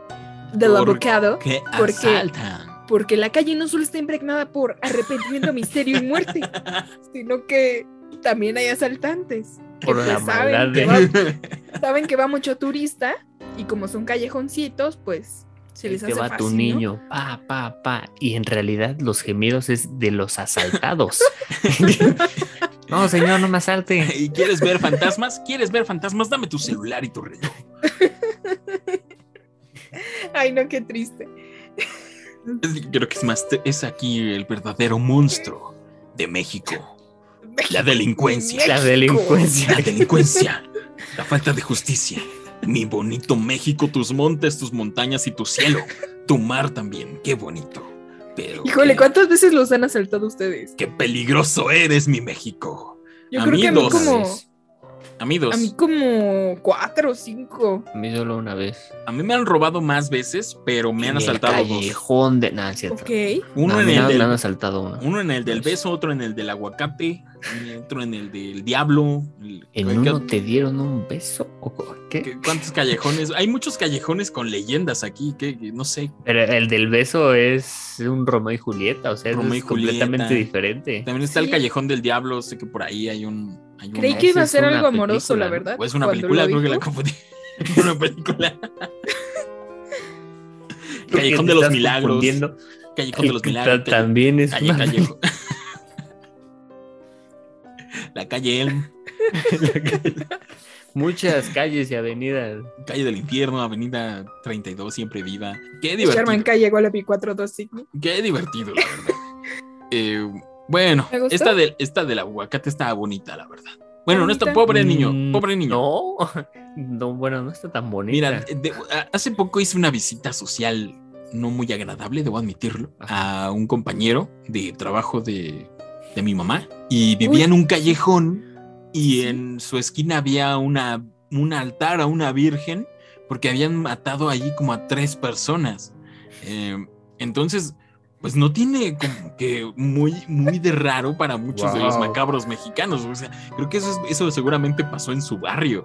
B: del
A: ¿Por
B: abocado,
A: que
B: porque-
A: asaltan.
B: porque la calle no solo está impregnada por arrepentimiento, misterio y muerte, sino que también hay asaltantes. que
C: Por
B: pues
C: la
B: saben,
C: maldad
B: que
C: de-
B: va, saben que va mucho turista y como son callejoncitos, pues se les
C: Ahí te
B: hace
C: va
B: fácil,
C: tu
B: ¿no?
C: niño, pa, pa, pa. Y en realidad los gemidos es de los asaltados. no, señor, no me asalte.
A: ¿Y quieres ver fantasmas? ¿Quieres ver fantasmas? Dame tu celular y tu reloj.
B: Ay, no, qué triste.
A: Creo que es más, es aquí el verdadero monstruo de México. La delincuencia.
C: La delincuencia.
A: La delincuencia, la falta de justicia. Mi bonito México, tus montes, tus montañas y tu cielo. Tu mar también, qué bonito. Pero
B: Híjole,
A: qué,
B: ¿cuántas veces los han asaltado ustedes?
A: qué peligroso eres, mi México.
B: Yo
A: A
B: creo
A: mí
B: que a mí
A: dos.
B: como,
A: A mí dos.
B: a mí como cuatro o cinco.
C: A mí solo una vez.
A: A mí me han robado más veces, pero me han
C: el
A: asaltado dos.
C: callejón de. Nah, es cierto.
B: Ok.
A: Uno en el del
C: me han asaltado uno.
A: Uno en el del beso, otro en el del aguacate, otro en el del diablo. el-
C: ¿En
A: ¿qué-
C: uno te dieron un beso? ¿O co- qué?
A: ¿Cuántos callejones? Hay muchos callejones con leyendas aquí, que no sé.
C: Pero el del beso es un Romeo y Julieta, o sea,
A: Romeo y
C: es completamente
A: Julieta.
C: diferente.
A: También está el callejón del diablo, sé que por ahí hay un... hay
B: Creí que iba a ser algo amoroso,
C: película,
B: la verdad.
A: O es una película, creo que la confundí. una película. Callejón de los Milagros. Callejón de los Milagros.
C: También es
A: calle
C: una-
A: Callejo. La calle Elm,
C: muchas calles y avenidas.
A: calle del infierno, avenida 32, siempre viva. Qué
B: Sherman
A: divertido.
B: Calle Gualapi 425.
A: Qué divertido, la verdad. Eh, bueno, esta del, esta del aguacate estaba bonita, la verdad. Bueno, no está pobre niño,
C: Mm,
A: pobre niño.
C: No, no, bueno, no está tan bonita.
A: Mira, de- hace poco hice una visita social no muy agradable, debo admitirlo, a un compañero de trabajo de, de mi mamá y vivía
B: Uy.
A: en un callejón y
B: Sí.
A: en su esquina había una, un altar a una virgen porque habían matado allí como a tres personas. Eh, entonces, pues no tiene como que muy, muy de raro para muchos de los macabros mexicanos. O sea, creo que eso, es- eso seguramente pasó en su barrio.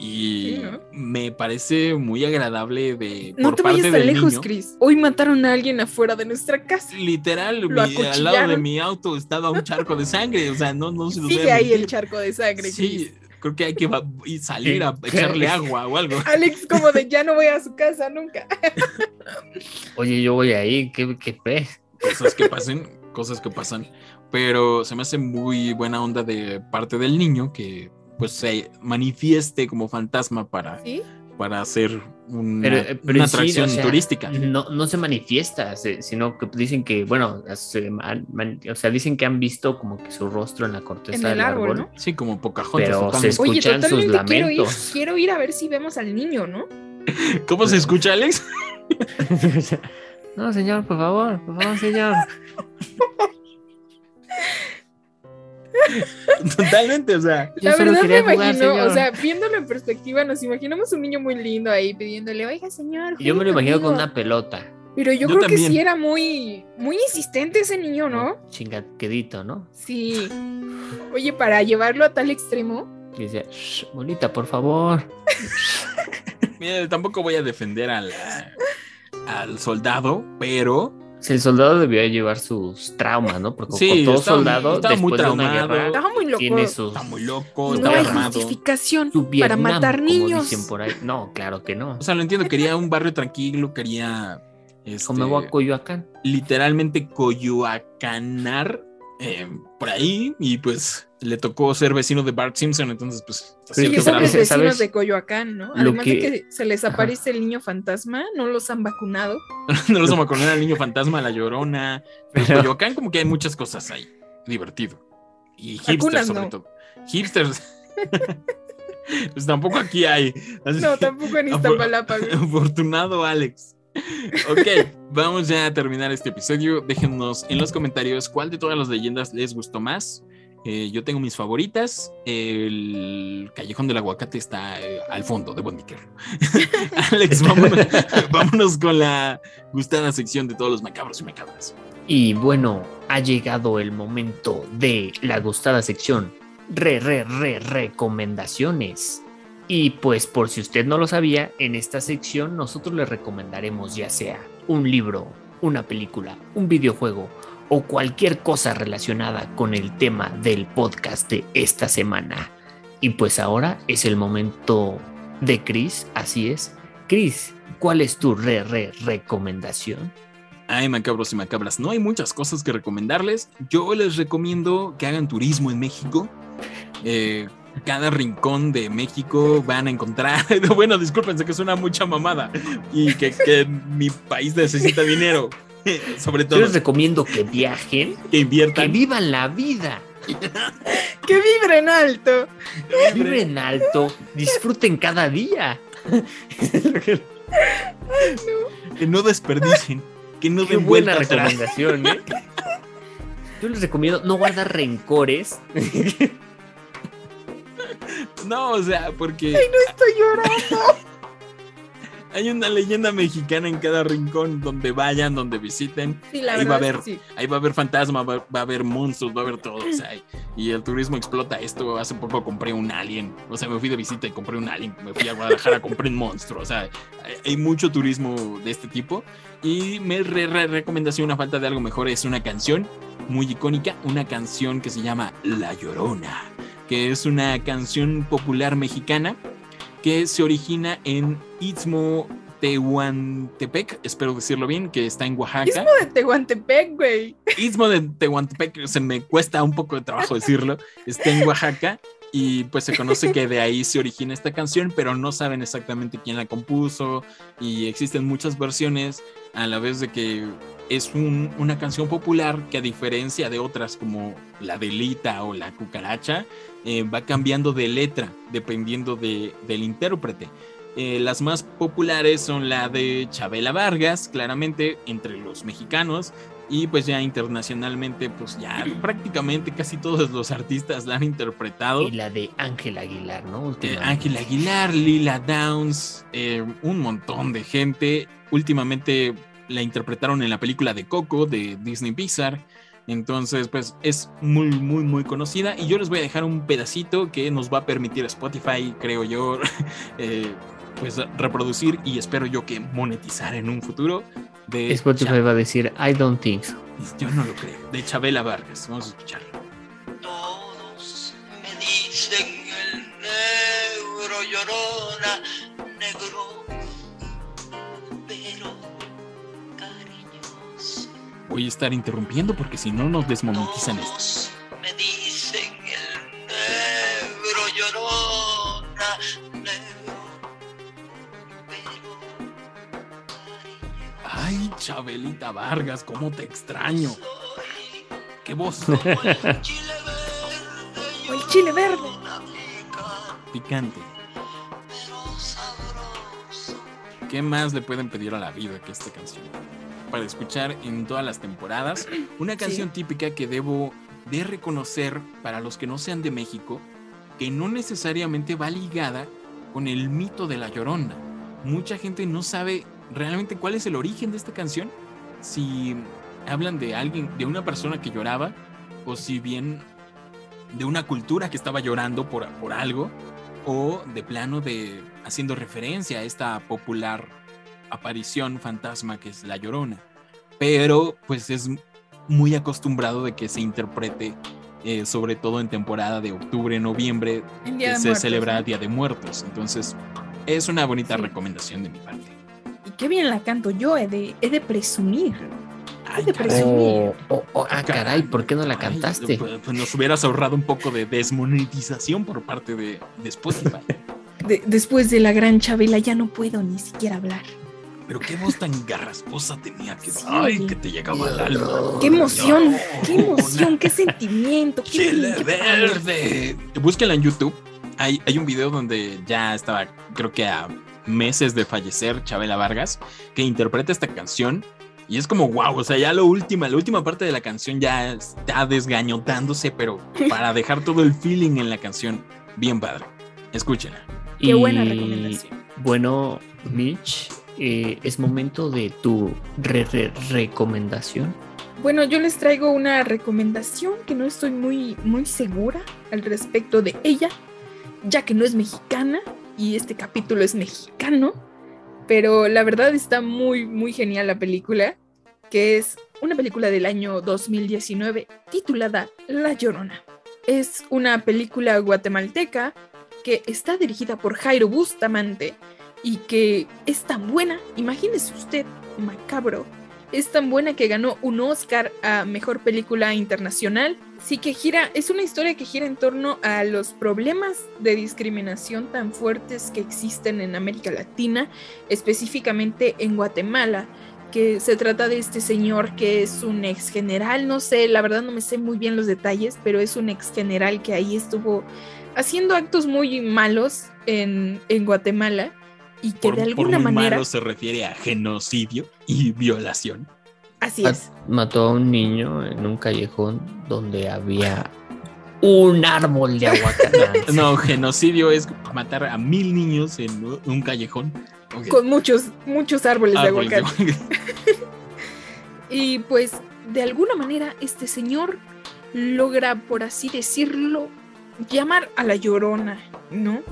A: Y
B: Sí, ¿no?
A: me parece muy agradable de
B: No
A: por
B: te
A: parte
B: vayas tan lejos,
A: niño.
B: Chris. Hoy mataron a alguien afuera de nuestra casa.
A: Literal,
B: Lo
A: mi- al lado de mi auto estaba un charco de sangre. O sea, no, no se a
B: Sigue ahí el charco de sangre, Chris.
A: Creo que hay que salir a echarle agua o algo.
B: Alex como de ya no voy a su casa nunca.
C: Oye, yo voy ahí, ¿qué, qué fe?
A: Cosas que pasen, cosas que pasan. Pero se me hace muy buena onda de parte del niño que pues se manifieste como fantasma para,
B: ¿Sí?
A: Para hacer una,
C: Pero, eh, pero
A: una
C: sí,
A: atracción
C: o sea,
A: turística.
C: No, no se manifiesta, sino que dicen que, bueno, se man- man- o sea, dicen que han visto como que su rostro en la corteza
B: En el
C: del
B: árbol,
C: árbol.
B: ¿no?
A: Sí, como Pocahontas.
C: Pero se
B: Oye,
C: Escuchan sus
B: quiero ir,
C: lamentos.
B: quiero ir a ver si vemos al niño, ¿no?
A: ¿Cómo se escucha, Alex?
C: no, señor, por favor, por favor, señor.
A: Totalmente, o sea.
C: Yo
B: la verdad me imagino,
C: señor.
B: o sea, viéndolo en perspectiva, nos imaginamos un niño muy lindo ahí pidiéndole, oiga, señor.
C: Yo me lo imagino con
B: conmigo".
C: una pelota.
B: Pero yo,
A: Yo
B: creo que sí era muy, muy insistente ese niño, ¿no?
C: Chingaquedito, ¿no?
B: Sí. Oye, para llevarlo a tal extremo,
C: Y dice, "Shh, bolita, por favor.
A: Mira, tampoco voy a defender al, al soldado, pero
C: Si el soldado debió llevar sus traumas, ¿no? Porque
A: Sí,
C: como todo
A: estaba-
C: soldado,
A: estaba muy
C: después de una
A: traumado.
C: guerra,
B: estaba muy loco.
C: tiene sus...
A: está muy loco,
B: no
A: estaba
B: hay
A: armado.
B: justificación para matar niños.
C: dicen por ahí. No, claro que no.
A: O sea, lo entiendo, quería un barrio tranquilo, quería este,
C: Como voy a Coyoacán.
A: literalmente coyoacanar eh, por ahí y pues le tocó ser vecino de Bart Simpson, entonces pues
C: Pero que
B: son los vecinos
C: ¿sabes?
B: de Coyoacán, ¿no? Además de
C: que-
B: que se les aparece el niño fantasma, no los han vacunado.
A: no los a poner al niño fantasma, la llorona. Pero
C: Pero-
A: Coyoacán como que hay muchas cosas ahí. Divertido. Y hipsters sobre
B: no.
A: todo. Hipsters. pues tampoco aquí hay. Así
B: No,
A: que,
B: tampoco en Iztapalapa.
A: Afortunado Alex. Ok, vamos ya a terminar este episodio. Déjenos en los comentarios cuál de todas las leyendas les gustó más. Eh, yo tengo mis favoritas. El Callejón del Aguacate está eh, al fondo, debo admitirlo. Alex, vámonos, vámonos con la gustada sección de todos los macabros y macabras.
C: Y bueno, ha llegado el momento de la gustada sección re, re, re, recomendaciones. Y pues por si usted no lo sabía, en esta sección nosotros le recomendaremos ya sea un libro, una película, un videojuego o cualquier cosa relacionada con el tema del podcast de esta semana. Y pues ahora es el momento de Chris, así es. Chris, ¿cuál es tu re, re, recomendación?
A: Ay, macabros y macabras, no hay muchas cosas que recomendarles. Yo les recomiendo que hagan turismo en México. Eh, cada rincón de México van a encontrar. Bueno, discúlpense que suena mucha mamada y que, que mi país necesita dinero. Sobre
C: Yo
A: todo
C: les recomiendo que viajen,
A: que
C: que
A: inviertan.
C: vivan la vida,
B: ¡Que vibren alto!
C: vibren alto, disfruten cada día.
A: Que no desperdicien. Que no
C: Qué
A: den
C: buena
A: atrás.
C: recomendación, ¿eh? Yo les recomiendo no guardar rencores.
A: No, o sea, porque
B: Estoy llorando.
A: hay una leyenda mexicana en cada rincón donde vayan, donde visiten.
B: Sí, la
A: Ahí va a
B: sí.
A: Ahí va a haber fantasma, va, va a haber monstruos, va a haber todo. o sea, y el turismo explota esto. Hace poco compré un alien. O sea, me fui de visita y compré un alien. Me fui a Guadalajara, compré un monstruo. O sea, hay, hay mucho turismo de este tipo. Y mi re- re- recomendación, una falta de algo mejor, es una canción muy icónica. Una canción que se llama La Llorona. Que es una canción popular mexicana que se origina en Istmo Tehuantepec, espero decirlo bien, que está en Oaxaca.
B: Istmo de Tehuantepec, güey.
A: Istmo de Tehuantepec, se me cuesta un poco de trabajo decirlo, está en Oaxaca y pues se conoce que de ahí se origina esta canción, pero no saben exactamente quién la compuso y existen muchas versiones a la vez de que es un- una canción popular que a diferencia de otras como la delita o la cucaracha, eh, va cambiando de letra dependiendo de- del intérprete. Eh, las más populares son la de Chabela Vargas, claramente entre los mexicanos, y pues ya internacionalmente, pues ya prácticamente casi todos los artistas la han interpretado.
C: Y la de Ángel Aguilar, ¿no?
A: Eh. Ángel Aguilar, Lila Downs, un montón de gente. Últimamente la interpretaron en la película de Coco de Disney Pixar. Entonces, pues es muy, muy, muy conocida. Y yo les voy a dejar un pedacito que nos va a permitir Spotify, creo yo, eh, pues reproducir y espero yo que monetizar en un futuro. De
C: Spotify va a decir, I don't think so.
A: Yo no lo creo. De Chabela Vargas. Vamos a escucharlo.
D: Todos me dicen el negro llorona,
A: Voy a estar interrumpiendo porque si no nos desmonetizan esto.
D: Todos me dicen el negro llorona, negro, pero.
A: Ay, Chabelita Vargas, cómo te extraño.
D: Soy
A: Qué voz
D: el chile verde
B: O el chile verde.
A: picante.
D: pero sabroso.
A: ¿Qué más le pueden pedir a la vida que esta canción? Para escuchar en todas las temporadas. Una canción típica que debo de reconocer, para los que no sean de México, que no necesariamente va ligada con el mito de la llorona. Mucha gente no sabe realmente cuál es el origen de esta canción. Si hablan de alguien, de una persona que lloraba, o si bien de una cultura que estaba llorando por, por algo, o de plano de haciendo referencia a esta popular aparición fantasma que es la llorona. Pero pues es muy acostumbrado de que se interprete, eh, sobre todo en temporada de octubre, noviembre, que
B: de
A: se
B: Muertos,
A: celebra
B: ¿no?
A: Día de Muertos. Entonces, es una bonita
B: Sí.
A: recomendación de mi parte.
B: Y qué bien la canto yo, he de, he de presumir.
A: Ay,
B: de
A: caray.
B: presumir.
C: Oh, oh, oh, ah, caray, ¿por qué no la cantaste?
A: pues, pues nos hubieras ahorrado un poco de desmonetización por parte de, de Spotify.
B: De- después de la gran Chabela ya no puedo ni siquiera hablar.
A: Pero qué voz tan garrasposa tenía que,
B: Sí.
A: ay, que te llegaba al alma.
B: ¡Qué emoción!
A: No,
B: ¡Qué emoción! ¡Qué sentimiento! ¡Qué,
A: Chile
B: qué
A: verde. Búsquenla en YouTube. Hay, hay un video donde ya estaba, creo que a meses de fallecer, Chabela Vargas, que interpreta esta canción. Y es como wow, o sea, ya lo última, la última parte de la canción ya está desgañotándose, pero para dejar todo el feeling en la canción, bien padre. Escúchenla.
B: Qué buena recomendación.
C: Bueno, Mitch, eh, es momento de tu re- re- recomendación.
B: Bueno, yo les traigo una recomendación que no estoy muy, muy segura al respecto de ella, ya que no es mexicana y este capítulo es mexicano, pero la verdad está muy, muy genial la película, que es una película del año 2019 titulada La Llorona. Es una película guatemalteca que está dirigida por Jairo Bustamante y que es tan buena, imagínese usted, macabro, es tan buena que ganó un Oscar a Mejor Película Internacional. Sí que gira, es una historia que gira en torno a los problemas de discriminación tan fuertes que existen en América Latina, específicamente en Guatemala, que se trata de este señor que es un ex general, no sé, la verdad no me sé muy bien los detalles, pero es un ex general que ahí estuvo haciendo actos muy malos en, en Guatemala y que
A: Por,
B: de
A: por
B: alguna
A: muy
B: manera...
A: malo se refiere a genocidio y violación.
B: Así es.
C: Mató a un niño en un callejón donde había un árbol de aguacate.
A: No, genocidio es matar a mil niños en un callejón.
B: Con muchos, muchos árboles,
A: Árboles
B: de aguacate. Y pues, de alguna manera, este señor logra, por así decirlo, llamar a la llorona, ¿no?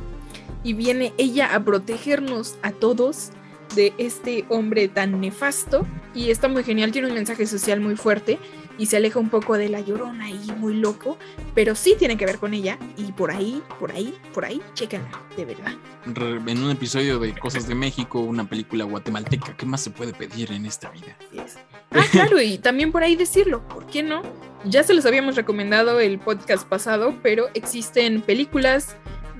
B: Y viene ella a protegernos a todos de este hombre tan nefasto. Y está muy genial, tiene un mensaje social muy fuerte y se aleja un poco de la llorona y muy loco, pero sí tiene que ver con ella. Y por ahí, por ahí, por ahí, chéquenla, de verdad.
A: En un episodio de Cosas de México, una película guatemalteca, ¿qué más se puede pedir en esta vida?
B: Ah, claro, y también por ahí decirlo, ¿por qué no? Ya se los habíamos recomendado el podcast pasado, pero existen películas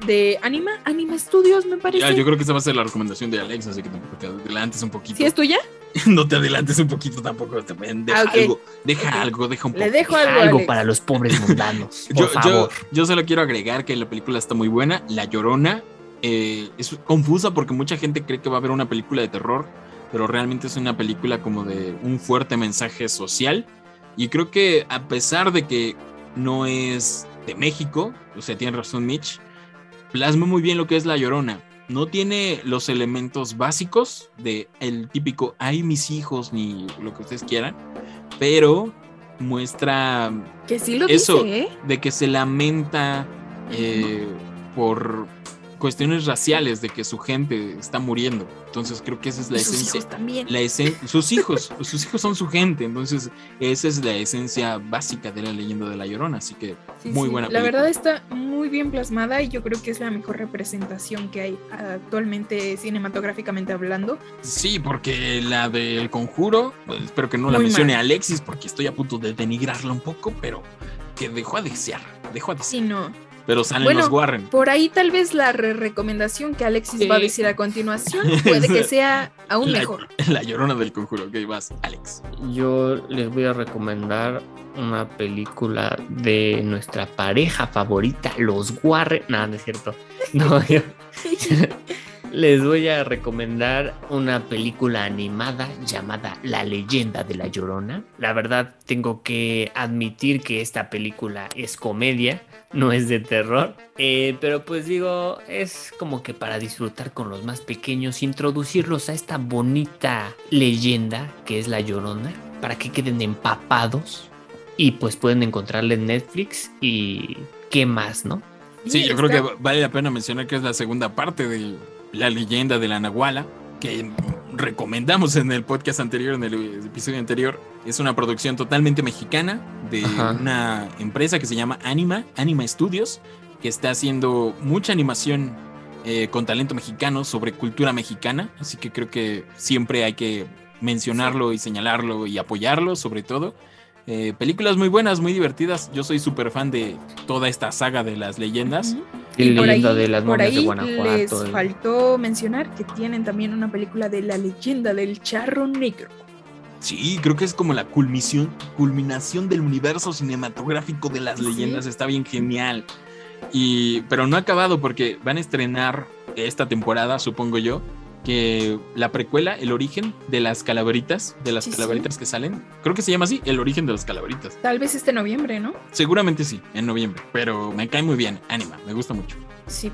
B: de Anima, Anima Studios, me parece.
A: Ya, yo creo que esa va a ser la recomendación de Alex, así que tampoco te adelantes un poquito.
B: ¿Sí es tuya?
A: no te adelantes un poquito tampoco. Te deja
B: Ah,
A: algo, deja algo, deja un poco.
B: Le dejo algo,
C: algo para los pobres mundanos, por
A: Yo, yo,
C: favor.
A: yo solo quiero agregar que la película está muy buena. La Llorona eh, es confusa porque mucha gente cree que va a haber una película de terror, pero realmente es una película como de un fuerte mensaje social. Y creo que a pesar de que no es de México, o sea, tiene razón Mitch, plasma muy bien lo que es La Llorona. No tiene los elementos básicos de el típico, ay, mis hijos, ni lo que ustedes quieran, pero muestra
B: Que sí lo
A: Eso.
B: dice, ¿eh?
A: de que se lamenta eh, por cuestiones raciales, de que su gente está muriendo. Entonces creo que esa es la
B: Y sus
A: esencia.
B: hijos también.
A: La esen- sus hijos, sus hijos son su gente, entonces esa es la esencia básica de la leyenda de la Llorona, así que
B: Sí,
A: muy
B: sí,
A: buena
B: La
A: película.
B: verdad está muy bien plasmada y yo creo que es la mejor representación que hay actualmente cinematográficamente hablando.
A: sí, porque la del conjuro, pues, espero que no la mencione
B: mal.
A: Alexis porque estoy a punto de denigrarla un poco, pero que dejó a desear, dejó a
B: Sí,
A: desear.
B: no.
A: Pero salen
B: Bueno,
A: los Warren.
B: Por ahí tal vez la re- recomendación que Alexis
A: Sí.
B: va a decir a continuación puede que sea aún
A: La-
B: mejor.
A: La Llorona del conjuro, ok, vas, Alex.
C: Yo les voy a recomendar una película de nuestra pareja favorita, los Warren. No, no es cierto. No, yo- Les voy a recomendar una película animada llamada La leyenda de la Llorona. La verdad tengo que admitir que esta película es comedia, no es de terror. Eh, pero pues digo, es como que para disfrutar con los más pequeños, introducirlos a esta bonita leyenda que es la Llorona, para que queden empapados. Y pues pueden encontrarla en Netflix y qué más, ¿no?
A: Sí, yo creo que vale la pena mencionar que es la segunda parte de la leyenda de la Nahuala, que recomendamos en el podcast anterior, en el episodio anterior. Es una producción totalmente mexicana de
C: Ajá.
A: una empresa que se llama Anima, Anima Studios, que está haciendo mucha animación eh, con talento mexicano sobre cultura mexicana. Así que creo que siempre hay que mencionarlo y señalarlo y apoyarlo, sobre todo. Eh, películas muy buenas, muy divertidas. Yo soy súper fan de toda esta saga de las leyendas.
B: Ujú.
C: Y
B: Y por
C: leyenda
B: ahí,
C: de las
B: por ahí
C: de Guanajuato.
B: les faltó mencionar que tienen también una película de la leyenda del charro negro.
A: Sí, creo que es como la culminación, culminación del universo cinematográfico de las
B: Sí.
A: leyendas. Está bien genial. Y, pero no ha acabado porque van a estrenar esta temporada, supongo yo, que la precuela, el origen de las calaveritas, de las
B: Sí, sí.
A: calaveritas que salen. Creo que se llama así, el origen de las calaveritas.
B: Tal vez este noviembre, ¿no?
A: Seguramente sí, en noviembre. Pero me cae muy bien, Anima, me gusta mucho.
B: Sí.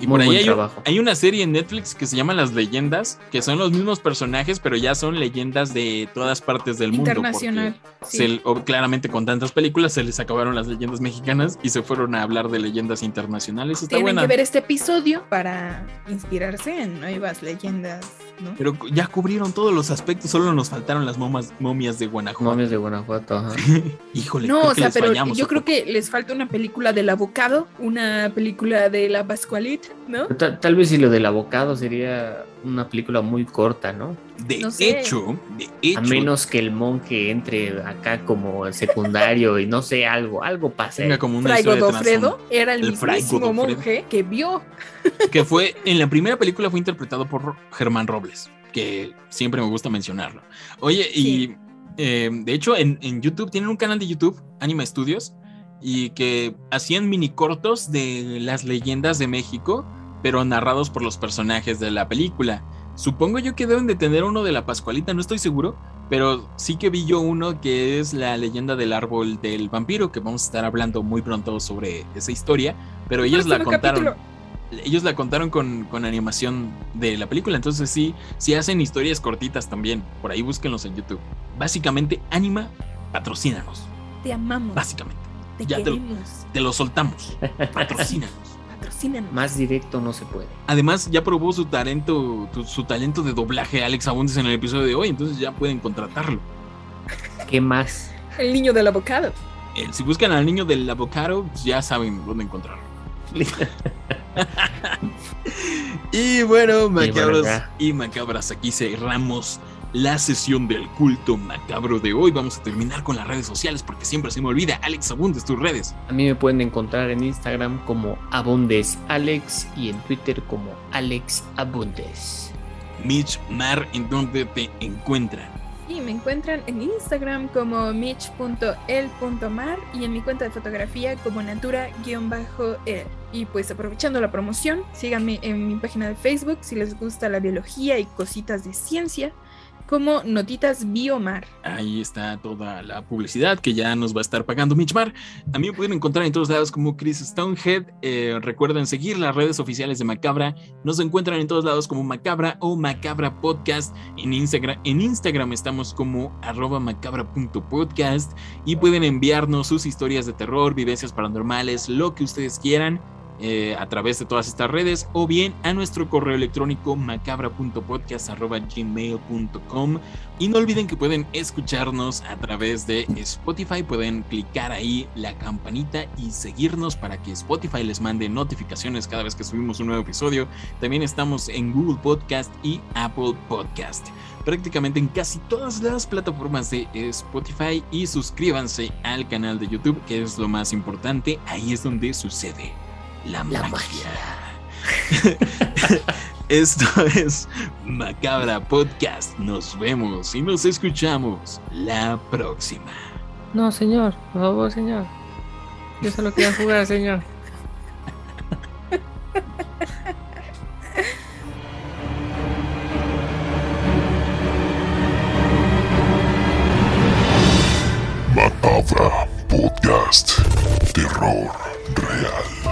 A: Y
C: Muy
A: por ahí hay, una serie en Netflix que se llama Las Leyendas, que son los mismos personajes, pero ya son leyendas de todas partes del mundo.
B: Internacional. sí.
A: se- o- claramente con tantas películas se les acabaron las leyendas mexicanas y se fueron a hablar de leyendas internacionales. Está
B: Tienen
A: buena.
B: que ver este episodio para inspirarse en nuevas leyendas, ¿no?
A: Pero ya cubrieron todos los aspectos, solo nos faltaron las momas- momias de Guanajuato.
C: Momias de Guanajuato, ajá.
A: Híjole,
B: No,
A: creo
B: o
A: que
B: sea,
A: les
B: pero yo creo que les falta una película del abocado, una película de la Pascualita, ¿no?
C: Tal, tal vez si lo del abocado sería una película muy corta, ¿no?
A: De
B: no sé.
A: hecho, de hecho,
C: A menos que el monje entre acá como el secundario y no sé, algo, algo pase.
A: tenga como una
B: Fray
A: de
B: era el,
A: El
B: mismísimo monje que vio.
A: que fue en la primera película fue interpretado por Germán Robles, que siempre me gusta mencionarlo. Oye, y eh, de hecho en, en YouTube tienen un canal de YouTube, Anima Studios, y que hacían mini cortos de las leyendas de México, pero narrados por los personajes de la película. Supongo yo que deben de tener uno de la Pascualita, no estoy seguro, pero sí que vi yo uno que es la leyenda del árbol del vampiro, que vamos a estar hablando muy pronto sobre esa historia, pero ellos la contaron
B: capítulo.
A: ellos la contaron con, con animación de la película, entonces sí, sí hacen historias cortitas también, por ahí búsquenlos en YouTube. Básicamente, Anima, patrocínanos,
B: Te amamos.
A: básicamente.
B: Te
A: ya te lo-
B: queremos.
A: Te lo soltamos, patrocínanos.
B: Patrocínanos.
C: Más directo no se puede.
A: Además, ya probó su talento, tu- su talento de doblaje Alex Abundes en el episodio de hoy, entonces ya pueden contratarlo.
C: ¿Qué más?
B: El niño del abocado.
A: Eh, si buscan al niño del avocado, pues ya saben dónde encontrarlo. y bueno, macabros
C: ya.
A: y macabras, aquí cerramos la sesión del culto macabro de hoy. Vamos a terminar con las redes sociales porque siempre se me olvida. Alex Abundes, tus redes.
C: A mí me pueden encontrar en Instagram como Abundes Alex y en Twitter como Alex Abundes.
A: Mitch Mar, ¿en dónde te encuentran?
B: Y me encuentran en Instagram como mitch.el.mar y en mi cuenta de fotografía como natura-el. Y pues aprovechando la promoción, síganme en mi página de Facebook si les gusta la biología y cositas de ciencia como Notitas Biomar.
A: Ahí está toda la publicidad que ya nos va a estar pagando Mitchmar. A mí me pueden encontrar en todos lados como Chris Stonehead. Eh, recuerden seguir las redes oficiales de Macabra. Nos encuentran en todos lados como Macabra o Macabra Podcast. En Instagram, en Instagram estamos como arroba macabra.podcast y pueden enviarnos sus historias de terror, vivencias paranormales, lo que ustedes quieran. Eh, a través de todas estas redes o bien a nuestro correo electrónico macabra.podcast.gmail.com y no olviden que pueden escucharnos a través de Spotify, pueden clicar ahí la campanita y seguirnos para que Spotify les mande notificaciones cada vez que subimos un nuevo episodio. También estamos en Google Podcast y Apple Podcast. Prácticamente en casi todas las plataformas de Spotify y suscríbanse al canal de YouTube, que es lo más importante. Ahí es donde sucede la,
C: la
A: magia. Esto es Macabra Podcast. Nos vemos y nos escuchamos la próxima.
C: No, señor, por favor, señor. Yo solo quiero jugar, señor.
E: Macabra Podcast. Terror real.